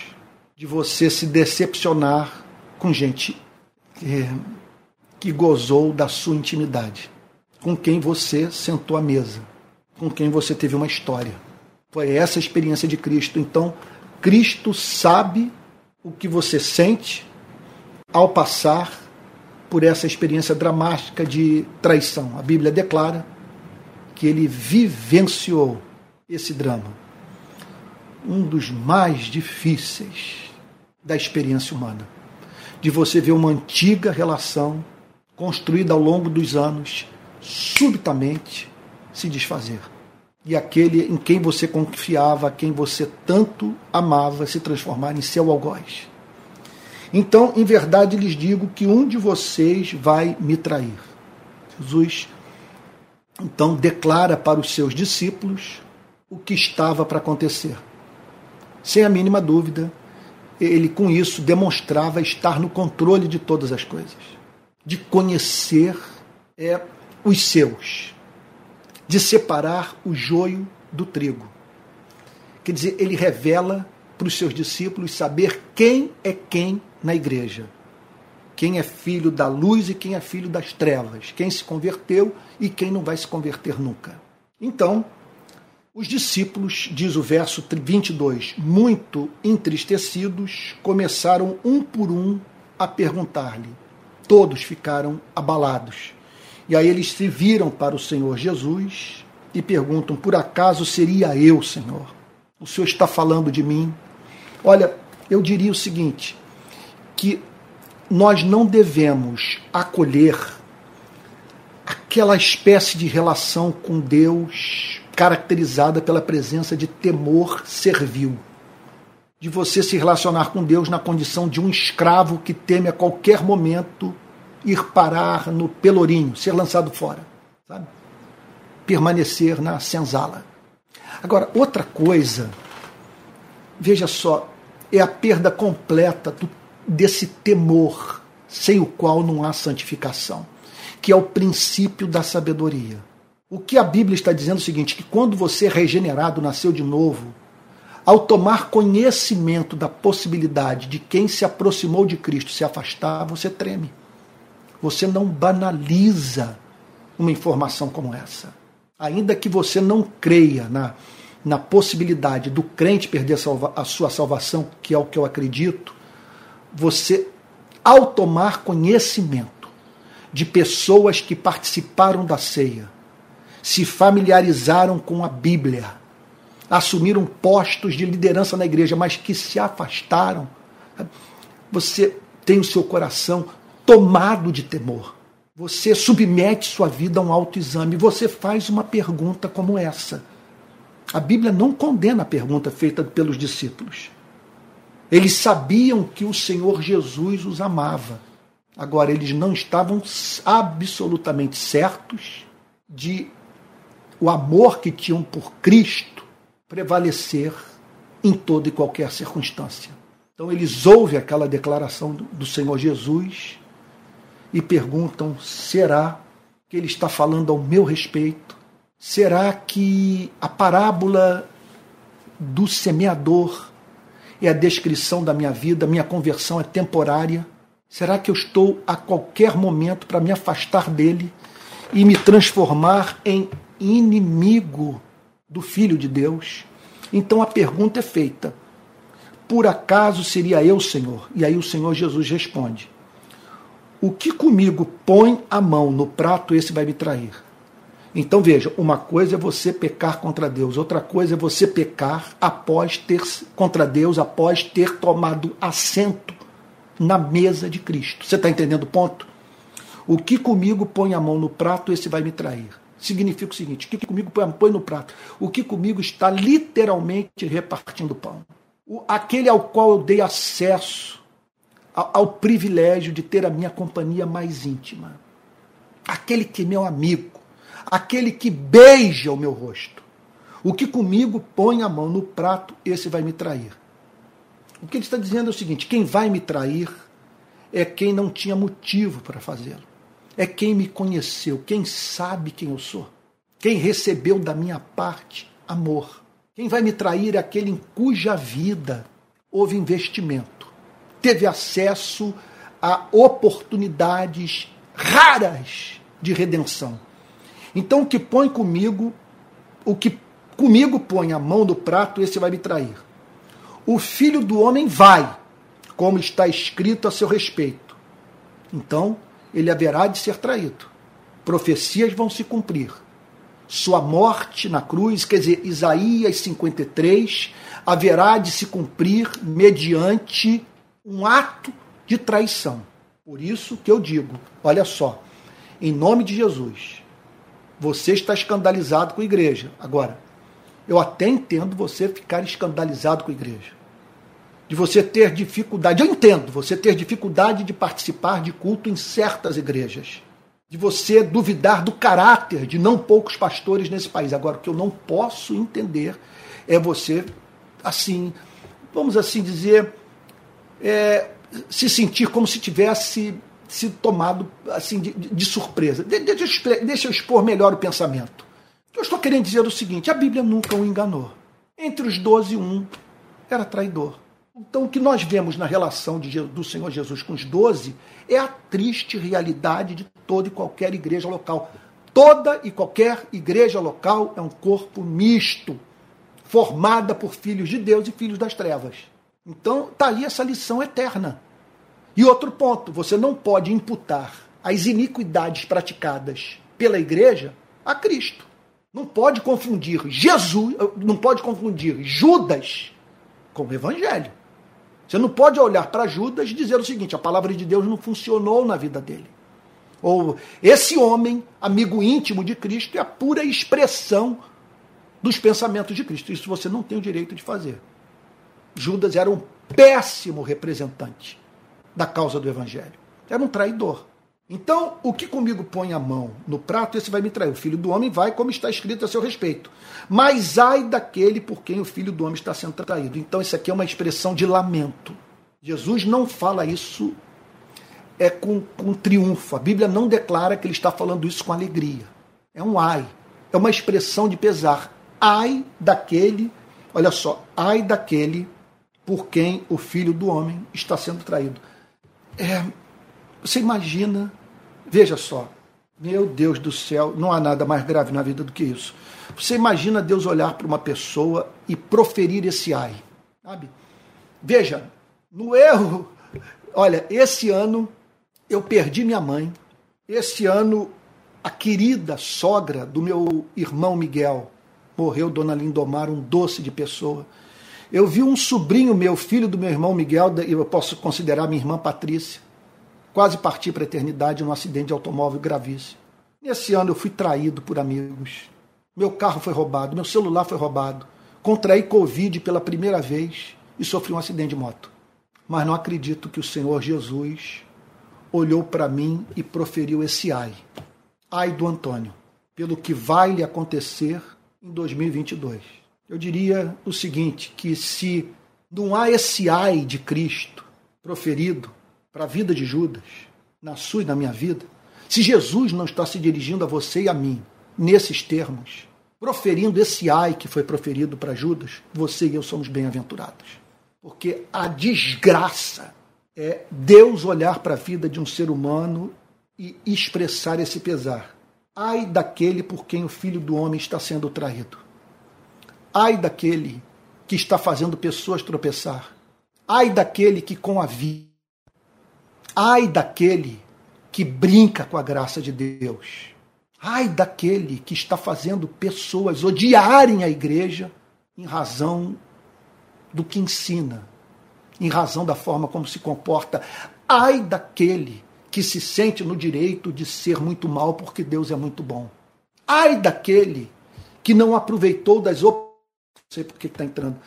De você se decepcionar com gente que, que gozou da sua intimidade, com quem você sentou à mesa, com quem você teve uma história. Foi essa a experiência de Cristo. Então, Cristo sabe o que você sente ao passar por essa experiência dramática de traição. A Bíblia declara que ele vivenciou esse drama. Um dos mais difíceis da experiência humana. De você ver uma antiga relação construída ao longo dos anos subitamente se desfazer e aquele em quem você confiava, quem você tanto amava, se transformar em seu algoz. Então, em verdade lhes digo que um de vocês vai me trair. Jesus então declara para os seus discípulos o que estava para acontecer. Sem a mínima dúvida, ele com isso demonstrava estar no controle de todas as coisas, de conhecer é, os seus, de separar o joio do trigo. Quer dizer, ele revela para os seus discípulos saber quem é quem na igreja. Quem é filho da luz e quem é filho das trevas. Quem se converteu e quem não vai se converter nunca. Então, os discípulos, diz o verso 22, muito entristecidos, começaram um por um a perguntar-lhe. Todos ficaram abalados. E aí eles se viram para o Senhor Jesus e perguntam: Por acaso seria eu, Senhor? O Senhor está falando de mim? Olha, eu diria o seguinte: que nós não devemos acolher aquela espécie de relação com Deus caracterizada pela presença de temor servil. De você se relacionar com Deus na condição de um escravo que teme a qualquer momento ir parar no pelourinho, ser lançado fora, sabe? Permanecer na senzala. Agora, outra coisa, veja só, é a perda completa do, desse temor, sem o qual não há santificação, que é o princípio da sabedoria. O que a Bíblia está dizendo é o seguinte: que quando você é regenerado, nasceu de novo, ao tomar conhecimento da possibilidade de quem se aproximou de Cristo se afastar, você treme. Você não banaliza uma informação como essa. Ainda que você não creia na, na possibilidade do crente perder a, salva, a sua salvação, que é o que eu acredito, você, ao tomar conhecimento de pessoas que participaram da ceia, se familiarizaram com a Bíblia, assumiram postos de liderança na igreja, mas que se afastaram, você tem o seu coração tomado de temor. Você submete sua vida a um autoexame. Você faz uma pergunta como essa. A Bíblia não condena a pergunta feita pelos discípulos. Eles sabiam que o Senhor Jesus os amava. Agora, eles não estavam absolutamente certos de o amor que tinham por Cristo prevalecer em toda e qualquer circunstância. Então, eles ouvem aquela declaração do Senhor Jesus e perguntam: será que ele está falando ao meu respeito? Será que a parábola do semeador é a descrição da minha vida, minha conversão é temporária? Será que eu estou a qualquer momento para me afastar dele e me transformar em inimigo do Filho de Deus? Então a pergunta é feita: por acaso seria eu, Senhor? E aí o Senhor Jesus responde: o que comigo põe a mão no prato, esse vai me trair. Então veja, uma coisa é você pecar contra Deus, outra coisa é você pecar após ter contra Deus, após ter tomado assento na mesa de Cristo. Você está entendendo o ponto? O que comigo põe a mão no prato, esse vai me trair. Significa o seguinte: o que comigo põe no prato? O que comigo está literalmente repartindo pão. O, aquele ao qual eu dei acesso ao, ao privilégio de ter a minha companhia mais íntima. Aquele que é meu amigo aquele que beija o meu rosto. O que comigo põe a mão no prato, esse vai me trair. O que ele está dizendo é o seguinte: quem vai me trair é quem não tinha motivo para fazê-lo. É quem me conheceu, quem sabe quem eu sou, quem recebeu da minha parte amor. Quem vai me trair é aquele em cuja vida houve investimento, teve acesso a oportunidades raras de redenção então o que põe comigo, o que comigo põe a mão no prato, esse vai me trair. O filho do homem vai, como está escrito a seu respeito. Então ele haverá de ser traído. Profecias vão se cumprir. Sua morte na cruz, quer dizer, Isaías 53, haverá de se cumprir mediante um ato de traição. Por isso que eu digo, olha só, em nome de Jesus, você está escandalizado com a igreja. Agora, eu até entendo você ficar escandalizado com a igreja. De você ter dificuldade, eu entendo, você ter dificuldade de participar de culto em certas igrejas. De você duvidar do caráter de não poucos pastores nesse país. Agora, o que eu não posso entender é você, assim, vamos assim dizer, é, se sentir como se tivesse sido tomado assim de, de surpresa. De, de, deixa eu expor melhor o pensamento. Eu estou querendo dizer o seguinte: a Bíblia nunca o enganou. Entre os doze, um era traidor. Então, o que nós vemos na relação de, do Senhor Jesus com os doze é a triste realidade de toda e qualquer igreja local. Toda e qualquer igreja local é um corpo misto, formada por filhos de Deus e filhos das trevas. Então, está aí essa lição eterna. E outro ponto, você não pode imputar as iniquidades praticadas pela igreja a Cristo. Não pode confundir Jesus, não pode confundir Judas com o evangelho. Você não pode olhar para Judas e dizer o seguinte: a palavra de Deus não funcionou na vida dele. Ou esse homem, amigo íntimo de Cristo, é a pura expressão dos pensamentos de Cristo. Isso você não tem o direito de fazer. Judas era um péssimo representante da causa do evangelho. Era um traidor. Então, o que comigo põe a mão no prato, esse vai me trair. O filho do homem vai, como está escrito a seu respeito. Mas ai daquele por quem o filho do homem está sendo traído. Então, isso aqui é uma expressão de lamento. Jesus não fala isso é com, com triunfo. A Bíblia não declara que ele está falando isso com alegria. É um ai. É uma expressão de pesar. Ai daquele, olha só, ai daquele por quem o filho do homem está sendo traído. É, você imagina, veja só, meu Deus do céu, não há nada mais grave na vida do que isso. Você imagina Deus olhar para uma pessoa e proferir esse ai, sabe? Veja, no erro, olha, esse ano eu perdi minha mãe. Esse ano a querida sogra do meu irmão Miguel morreu, Dona Lindomar, um doce de pessoa. Eu vi um sobrinho meu, filho do meu irmão Miguel, eu posso considerar minha irmã Patrícia, quase partir para a eternidade num acidente de automóvel gravíssimo. Nesse ano eu fui traído por amigos. Meu carro foi roubado, meu celular foi roubado. Contraí Covid pela primeira vez e sofri um acidente de moto. Mas não acredito que o Senhor Jesus olhou para mim e proferiu esse ai. Ai do Antônio, pelo que vai lhe acontecer em 2022 eu diria o seguinte: que se não há esse ai de Cristo proferido para a vida de Judas, na sua e na minha vida, se Jesus não está se dirigindo a você e a mim nesses termos, proferindo esse ai que foi proferido para Judas, você e eu somos bem-aventurados. Porque a desgraça é Deus olhar para a vida de um ser humano e expressar esse pesar. Ai daquele por quem o filho do homem está sendo traído. Ai daquele que está fazendo pessoas tropeçar. Ai daquele que com a vida. Ai daquele que brinca com a graça de Deus. Ai daquele que está fazendo pessoas odiarem a igreja em razão do que ensina, em razão da forma como se comporta. Ai daquele que se sente no direito de ser muito mal porque Deus é muito bom. Ai daquele que não aproveitou das oportunidades. Não sei por que está entrando.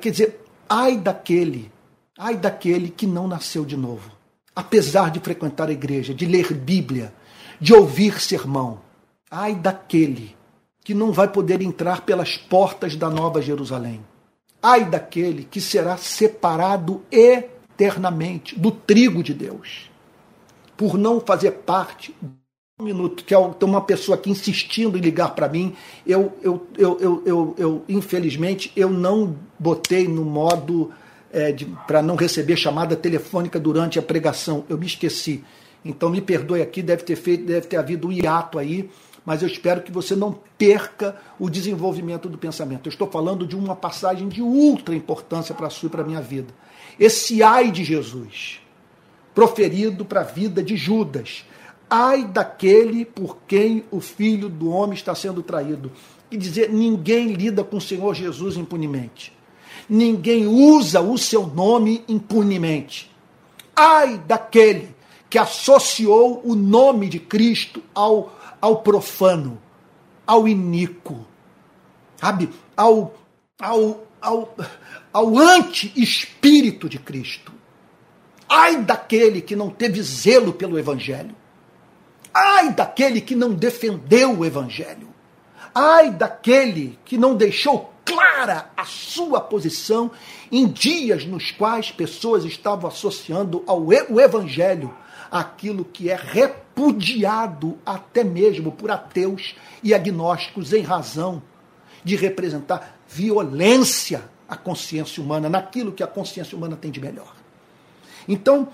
Quer dizer, ai daquele, ai daquele que não nasceu de novo. Apesar de frequentar a igreja, de ler Bíblia, de ouvir sermão. Ai daquele que não vai poder entrar pelas portas da Nova Jerusalém. Ai daquele que será separado eternamente do trigo de Deus, por não fazer parte. Um minuto, que tem uma pessoa aqui insistindo em ligar para mim. Eu, eu, eu, eu, eu, infelizmente, eu não botei no modo é, para não receber chamada telefônica durante a pregação. Eu me esqueci. Então me perdoe aqui, deve ter feito, deve ter havido um hiato aí mas eu espero que você não perca o desenvolvimento do pensamento. Eu estou falando de uma passagem de ultra importância para a sua e para a minha vida. Esse ai de Jesus, proferido para a vida de Judas. Ai daquele por quem o filho do homem está sendo traído. E dizer, ninguém lida com o Senhor Jesus impunemente. Ninguém usa o seu nome impunemente. Ai daquele que associou o nome de Cristo ao ao profano, ao iníquo, sabe? Ao, ao, ao, ao anti-espírito de Cristo. Ai daquele que não teve zelo pelo Evangelho. Ai daquele que não defendeu o Evangelho. Ai daquele que não deixou clara a sua posição em dias nos quais pessoas estavam associando ao o Evangelho aquilo que é repudiado até mesmo por ateus e agnósticos em razão de representar violência à consciência humana, naquilo que a consciência humana tem de melhor. Então,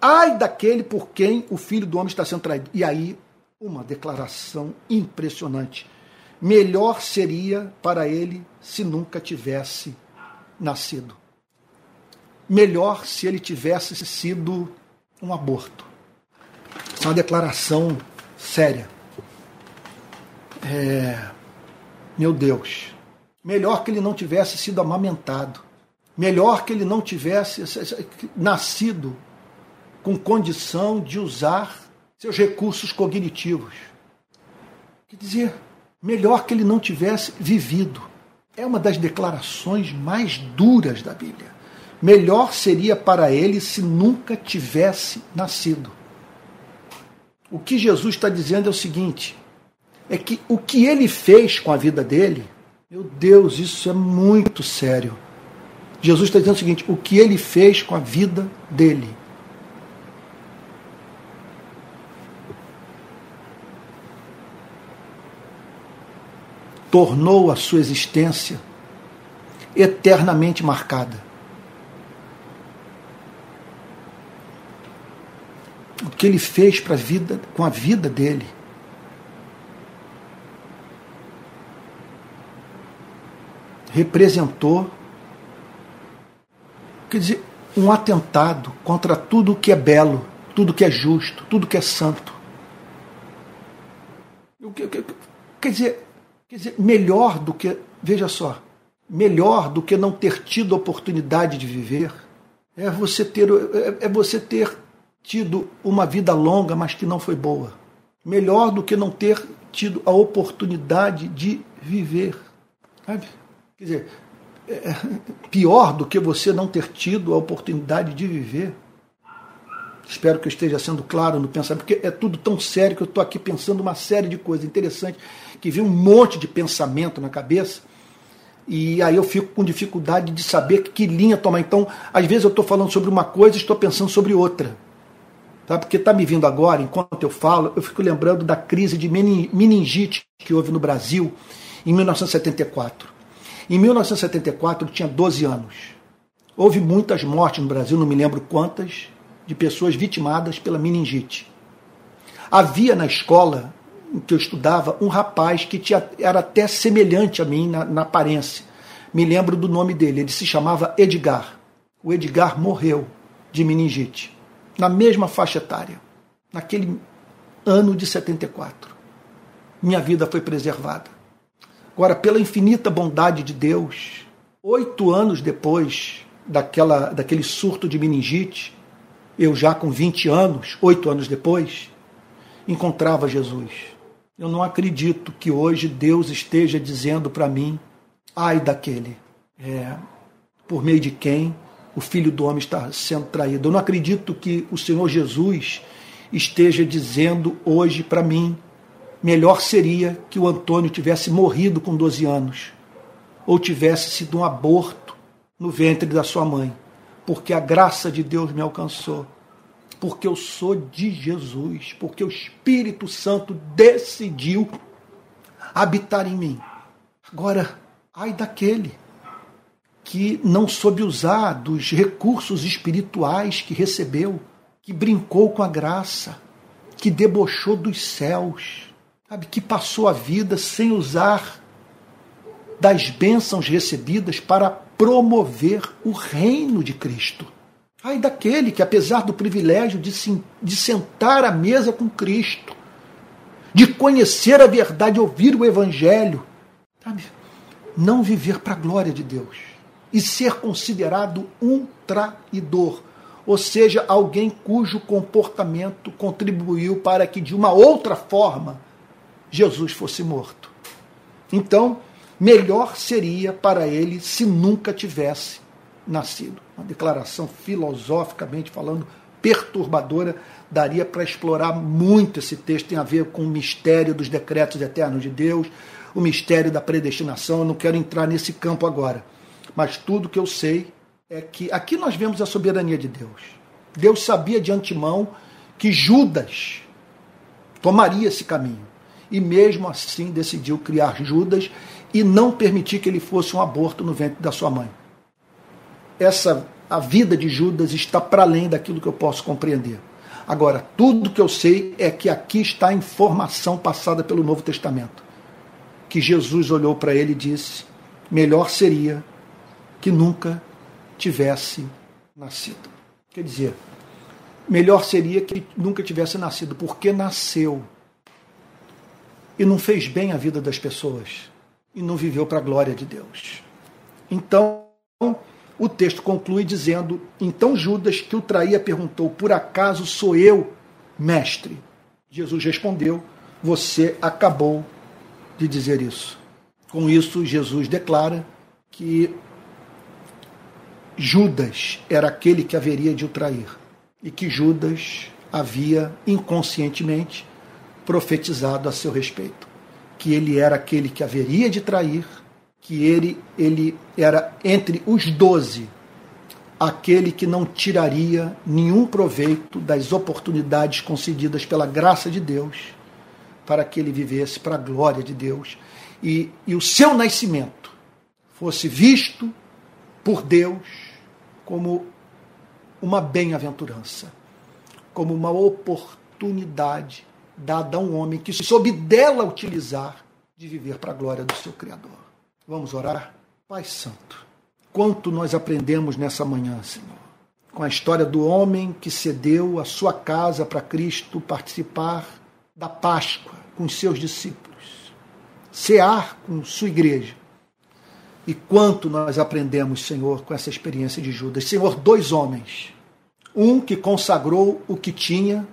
ai daquele por quem o filho do homem está sendo traído. E aí, uma declaração impressionante. Melhor seria para ele se nunca tivesse nascido. Melhor se ele tivesse sido um aborto. Isso é uma declaração séria. É, meu Deus, melhor que ele não tivesse sido amamentado, melhor que ele não tivesse nascido com condição de usar seus recursos cognitivos. Quer dizer, melhor que ele não tivesse vivido. É uma das declarações mais duras da Bíblia. Melhor seria para ele se nunca tivesse nascido. O que Jesus está dizendo é o seguinte: é que o que ele fez com a vida dele, meu Deus, isso é muito sério. Jesus está dizendo o seguinte: o que ele fez com a vida dele. Tornou a sua existência eternamente marcada. o que ele fez para a vida, com a vida dele. Representou, quer dizer, um atentado contra tudo que é belo, tudo que é justo, tudo que é santo. Quer dizer, quer dizer, melhor do que, veja só, melhor do que não ter tido oportunidade de viver é você ter, é, é você ter tido uma vida longa, mas que não foi boa. Melhor do que não ter tido a oportunidade de viver. Sabe? Quer dizer, é, é pior do que você não ter tido a oportunidade de viver. Espero que eu esteja sendo claro no pensamento, porque é tudo tão sério que eu estou aqui pensando uma série de coisas interessantes, que vem um monte de pensamento na cabeça, e aí eu fico com dificuldade de saber que linha tomar. Então, às vezes eu estou falando sobre uma coisa e estou pensando sobre outra. Tá? Porque está me vindo agora, enquanto eu falo, eu fico lembrando da crise de meningite que houve no Brasil em 1974. Em 1974 eu tinha 12 anos. Houve muitas mortes no Brasil, não me lembro quantas, de pessoas vitimadas pela meningite. Havia na escola em que eu estudava um rapaz que tinha, era até semelhante a mim na, na aparência. Me lembro do nome dele, ele se chamava Edgar. O Edgar morreu de meningite na mesma faixa etária, naquele ano de 74. minha vida foi preservada. Agora, pela infinita bondade de Deus, oito anos depois daquela, daquele surto de meningite, eu já com 20 anos, oito anos depois, encontrava Jesus. Eu não acredito que hoje Deus esteja dizendo para mim, ai daquele, é, por meio de quem o Filho do Homem está sendo traído. Eu não acredito que o Senhor Jesus esteja dizendo hoje para mim, melhor seria que o Antônio tivesse morrido com 12 anos, ou tivesse sido um aborto no ventre da sua mãe, porque a graça de Deus me alcançou, porque eu sou de Jesus, porque o Espírito Santo decidiu habitar em mim. Agora, ai daquele que não soube usar dos recursos espirituais que recebeu, que brincou com a graça, que debochou dos céus, sabe, que passou a vida sem usar das bênçãos recebidas para promover o reino de Cristo. Ai daquele que, apesar do privilégio de, se, de sentar à mesa com Cristo, de conhecer a verdade, ouvir o Evangelho, sabe, não viver para a glória de Deus e ser considerado um traidor, ou seja, alguém cujo comportamento contribuiu para que de uma outra forma Jesus fosse morto. Então, melhor seria para ele se nunca tivesse nascido. Uma declaração filosoficamente falando perturbadora, daria para explorar muito esse texto, tem a ver com o mistério dos decretos eternos de Deus, o mistério da predestinação. Eu não quero entrar nesse campo agora, mas tudo que eu sei é que aqui nós vemos a soberania de Deus. Deus sabia de antemão que Judas tomaria esse caminho e mesmo assim decidiu criar Judas e não permitir que ele fosse um aborto no ventre da sua mãe. Essa a vida de Judas está para além daquilo que eu posso compreender. Agora, tudo que eu sei é que aqui está a informação passada pelo Novo Testamento. Que Jesus olhou para ele e disse: melhor seria que nunca tivesse nascido. Quer dizer, melhor seria que nunca tivesse nascido, porque nasceu e não fez bem a vida das pessoas e não viveu para a glória de Deus. Então, o texto conclui dizendo: Então Judas, que o traía, perguntou: Por acaso sou eu, mestre? Jesus respondeu: Você acabou de dizer isso. Com isso, Jesus declara que Judas era aquele que haveria de o trair e que Judas havia inconscientemente profetizado a seu respeito, que ele era aquele que haveria de trair, que ele, ele era entre os doze aquele que não tiraria nenhum proveito das oportunidades concedidas pela graça de Deus para que ele vivesse para a glória de Deus. E, e o seu nascimento fosse visto por Deus como uma bem-aventurança, como uma oportunidade dada a um homem que soube dela utilizar de viver para a glória do seu Criador. Vamos orar? Pai Santo, quanto nós aprendemos nessa manhã, Senhor, com a história do homem que cedeu a sua casa para Cristo participar da Páscoa com seus discípulos, cear com sua igreja. E quanto nós aprendemos, Senhor, com essa experiência de Judas. Senhor, dois homens. Um que consagrou o que tinha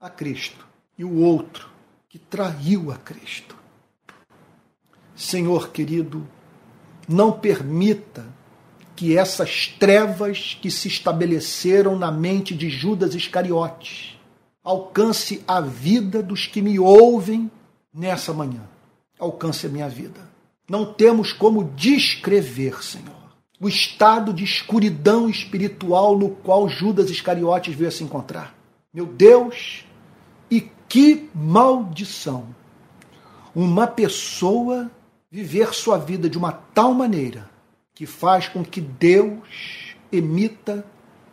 a Cristo e o outro que traiu a Cristo. Senhor querido, não permita que essas trevas que se estabeleceram na mente de Judas Iscariotes alcance a vida dos que me ouvem nessa manhã. Alcance a minha vida. Não temos como descrever, Senhor, o estado de escuridão espiritual no qual Judas Iscariotes veio a se encontrar. Meu Deus, que maldição! Uma pessoa viver sua vida de uma tal maneira que faz com que Deus emita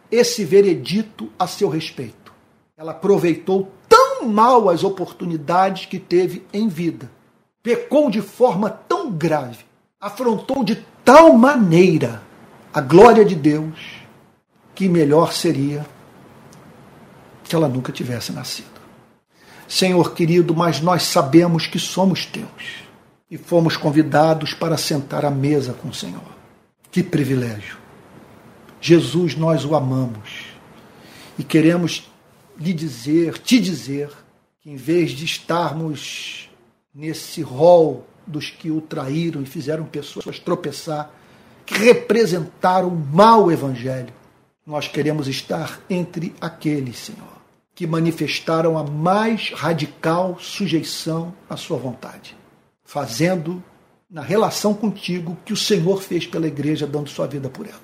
esse veredito a seu respeito. Ela aproveitou tão mal as oportunidades que teve em vida, pecou de forma tão grave, afrontou de tal maneira a glória de Deus, que melhor seria que ela nunca tivesse nascido. Senhor querido, mas nós sabemos que somos teus e fomos convidados para sentar à mesa com o Senhor. Que privilégio! Jesus, nós o amamos e queremos lhe dizer, te dizer, que em vez de estarmos nesse rol dos que o traíram e fizeram pessoas tropeçar, que representaram o mau evangelho, nós queremos estar entre aqueles, Senhor, que manifestaram a mais radical sujeição à sua vontade, fazendo na relação contigo que o Senhor fez pela igreja, dando sua vida por ela.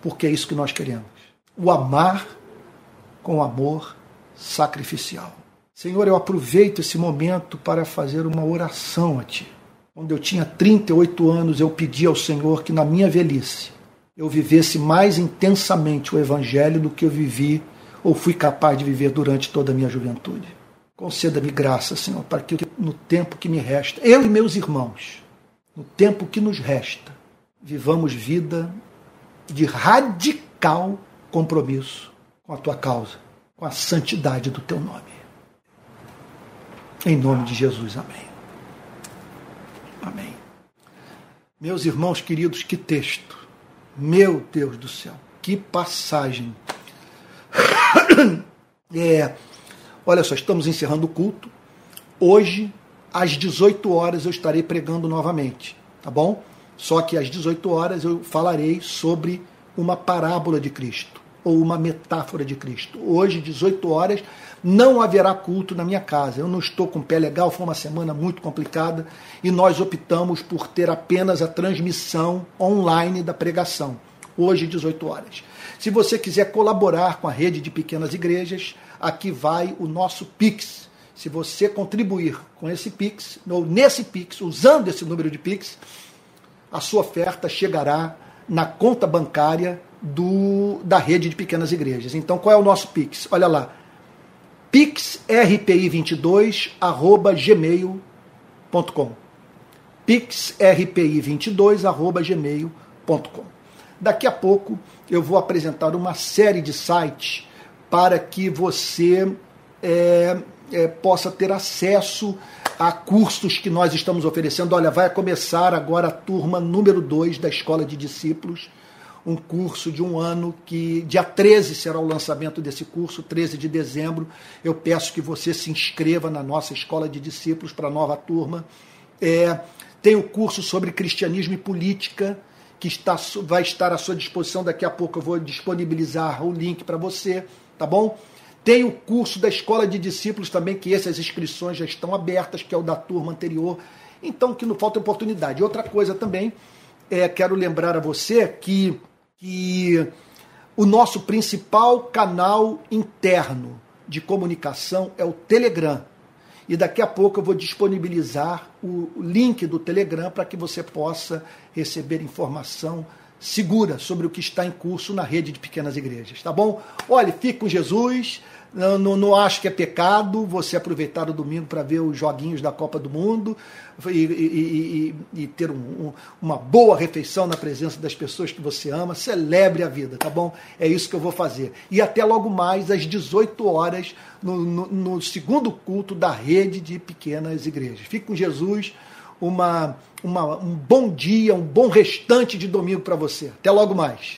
Porque é isso que nós queremos. O amar com amor sacrificial. Senhor, eu aproveito esse momento para fazer uma oração a Ti. Quando eu tinha 38 anos, eu pedi ao Senhor que na minha velhice eu vivesse mais intensamente o Evangelho do que eu vivi ou fui capaz de viver durante toda a minha juventude. Conceda-me graça, Senhor, para que no tempo que me resta, eu e meus irmãos, no tempo que nos resta, vivamos vida de radical compromisso com a tua causa, com a santidade do teu nome. Em nome de Jesus, amém. Amém. Meus irmãos queridos, que texto. Meu Deus do céu, que passagem. É, olha só, estamos encerrando o culto. Hoje, às 18 horas, eu estarei pregando novamente, tá bom? Só que às 18 horas eu falarei sobre uma parábola de Cristo ou uma metáfora de Cristo. Hoje, 18 horas, não haverá culto na minha casa. Eu não estou com pé legal, foi uma semana muito complicada e nós optamos por ter apenas a transmissão online da pregação. Hoje, 18 horas. Se você quiser colaborar com a rede de pequenas igrejas, aqui vai o nosso Pix. Se você contribuir com esse Pix, ou nesse Pix, usando esse número de Pix, a sua oferta chegará na conta bancária do, da rede de pequenas igrejas. Então, qual é o nosso Pix? Olha lá, pixrpi22@gmail.com. pixrpi22@gmail.com. Daqui a pouco eu vou apresentar uma série de sites para que você é, é, possa ter acesso a cursos que nós estamos oferecendo. Olha, vai começar agora a turma número 2 da Escola de Discípulos um curso de um ano que dia 13 será o lançamento desse curso, 13 de dezembro. Eu peço que você se inscreva na nossa escola de discípulos para a nova turma. É, tem o curso sobre cristianismo e política que está, vai estar à sua disposição. Daqui a pouco eu vou disponibilizar o link para você, tá bom? Tem o curso da escola de discípulos também, que essas inscrições já estão abertas, que é o da turma anterior. Então, que não falta oportunidade. Outra coisa também, é, quero lembrar a você que que o nosso principal canal interno de comunicação é o Telegram. E daqui a pouco eu vou disponibilizar o link do Telegram para que você possa receber informação segura sobre o que está em curso na rede de pequenas igrejas, tá bom? Olha, fique com Jesus. Não, não, não, acho que é pecado você aproveitar o domingo para ver os joguinhos da Copa do Mundo e, e, e, e ter um, um, uma boa refeição na presença das pessoas que você ama. Celebre a vida, tá bom? É isso que eu vou fazer. E até logo mais, às 18 horas, no, no, no segundo culto da rede de pequenas igrejas. Fique com Jesus. Uma, uma, um bom dia, um bom restante de domingo para você. Até logo mais.